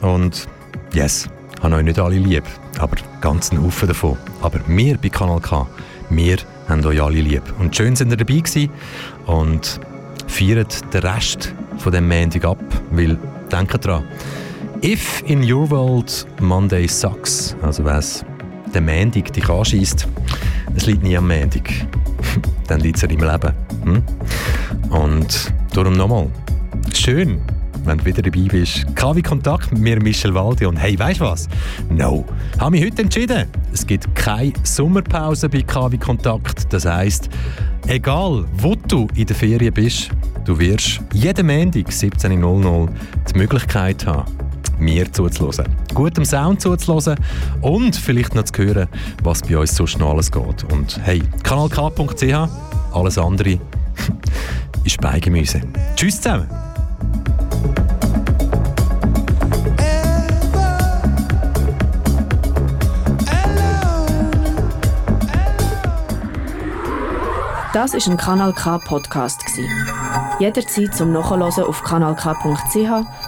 Und yes, habe euch nicht alle lieb, aber ganz einen Haufen davon. Aber wir bei Kanal K, wir haben euch alle lieb. Und schön sind ihr dabei gewesen und feiert den Rest von dem Montag ab, weil, denkt dran, if in your world Monday sucks, also was der Montag dich anschießt, es liegt nie am Montag. Dann liegt es ja im Leben. Hm? Und darum nochmal, schön, wenn du wieder dabei bist. KW Kontakt mit mir, Michel Waldi. Und hey, weißt du was? No. Habe mich heute entschieden. Es gibt keine Sommerpause bei KW Kontakt. Das heisst, egal wo du in der Ferien bist, du wirst jeden Montag 17.00 die Möglichkeit haben, mir zuzuhören. Gutem Sound zuzuhören und vielleicht noch zu hören, was bei uns sonst noch alles geht. Und hey, kanalk.ch, alles andere ist Beigemüse. Tschüss zusammen! Das ist ein Kanal K Podcast gsi. Jederzeit zum Nachhören auf kanalk.ch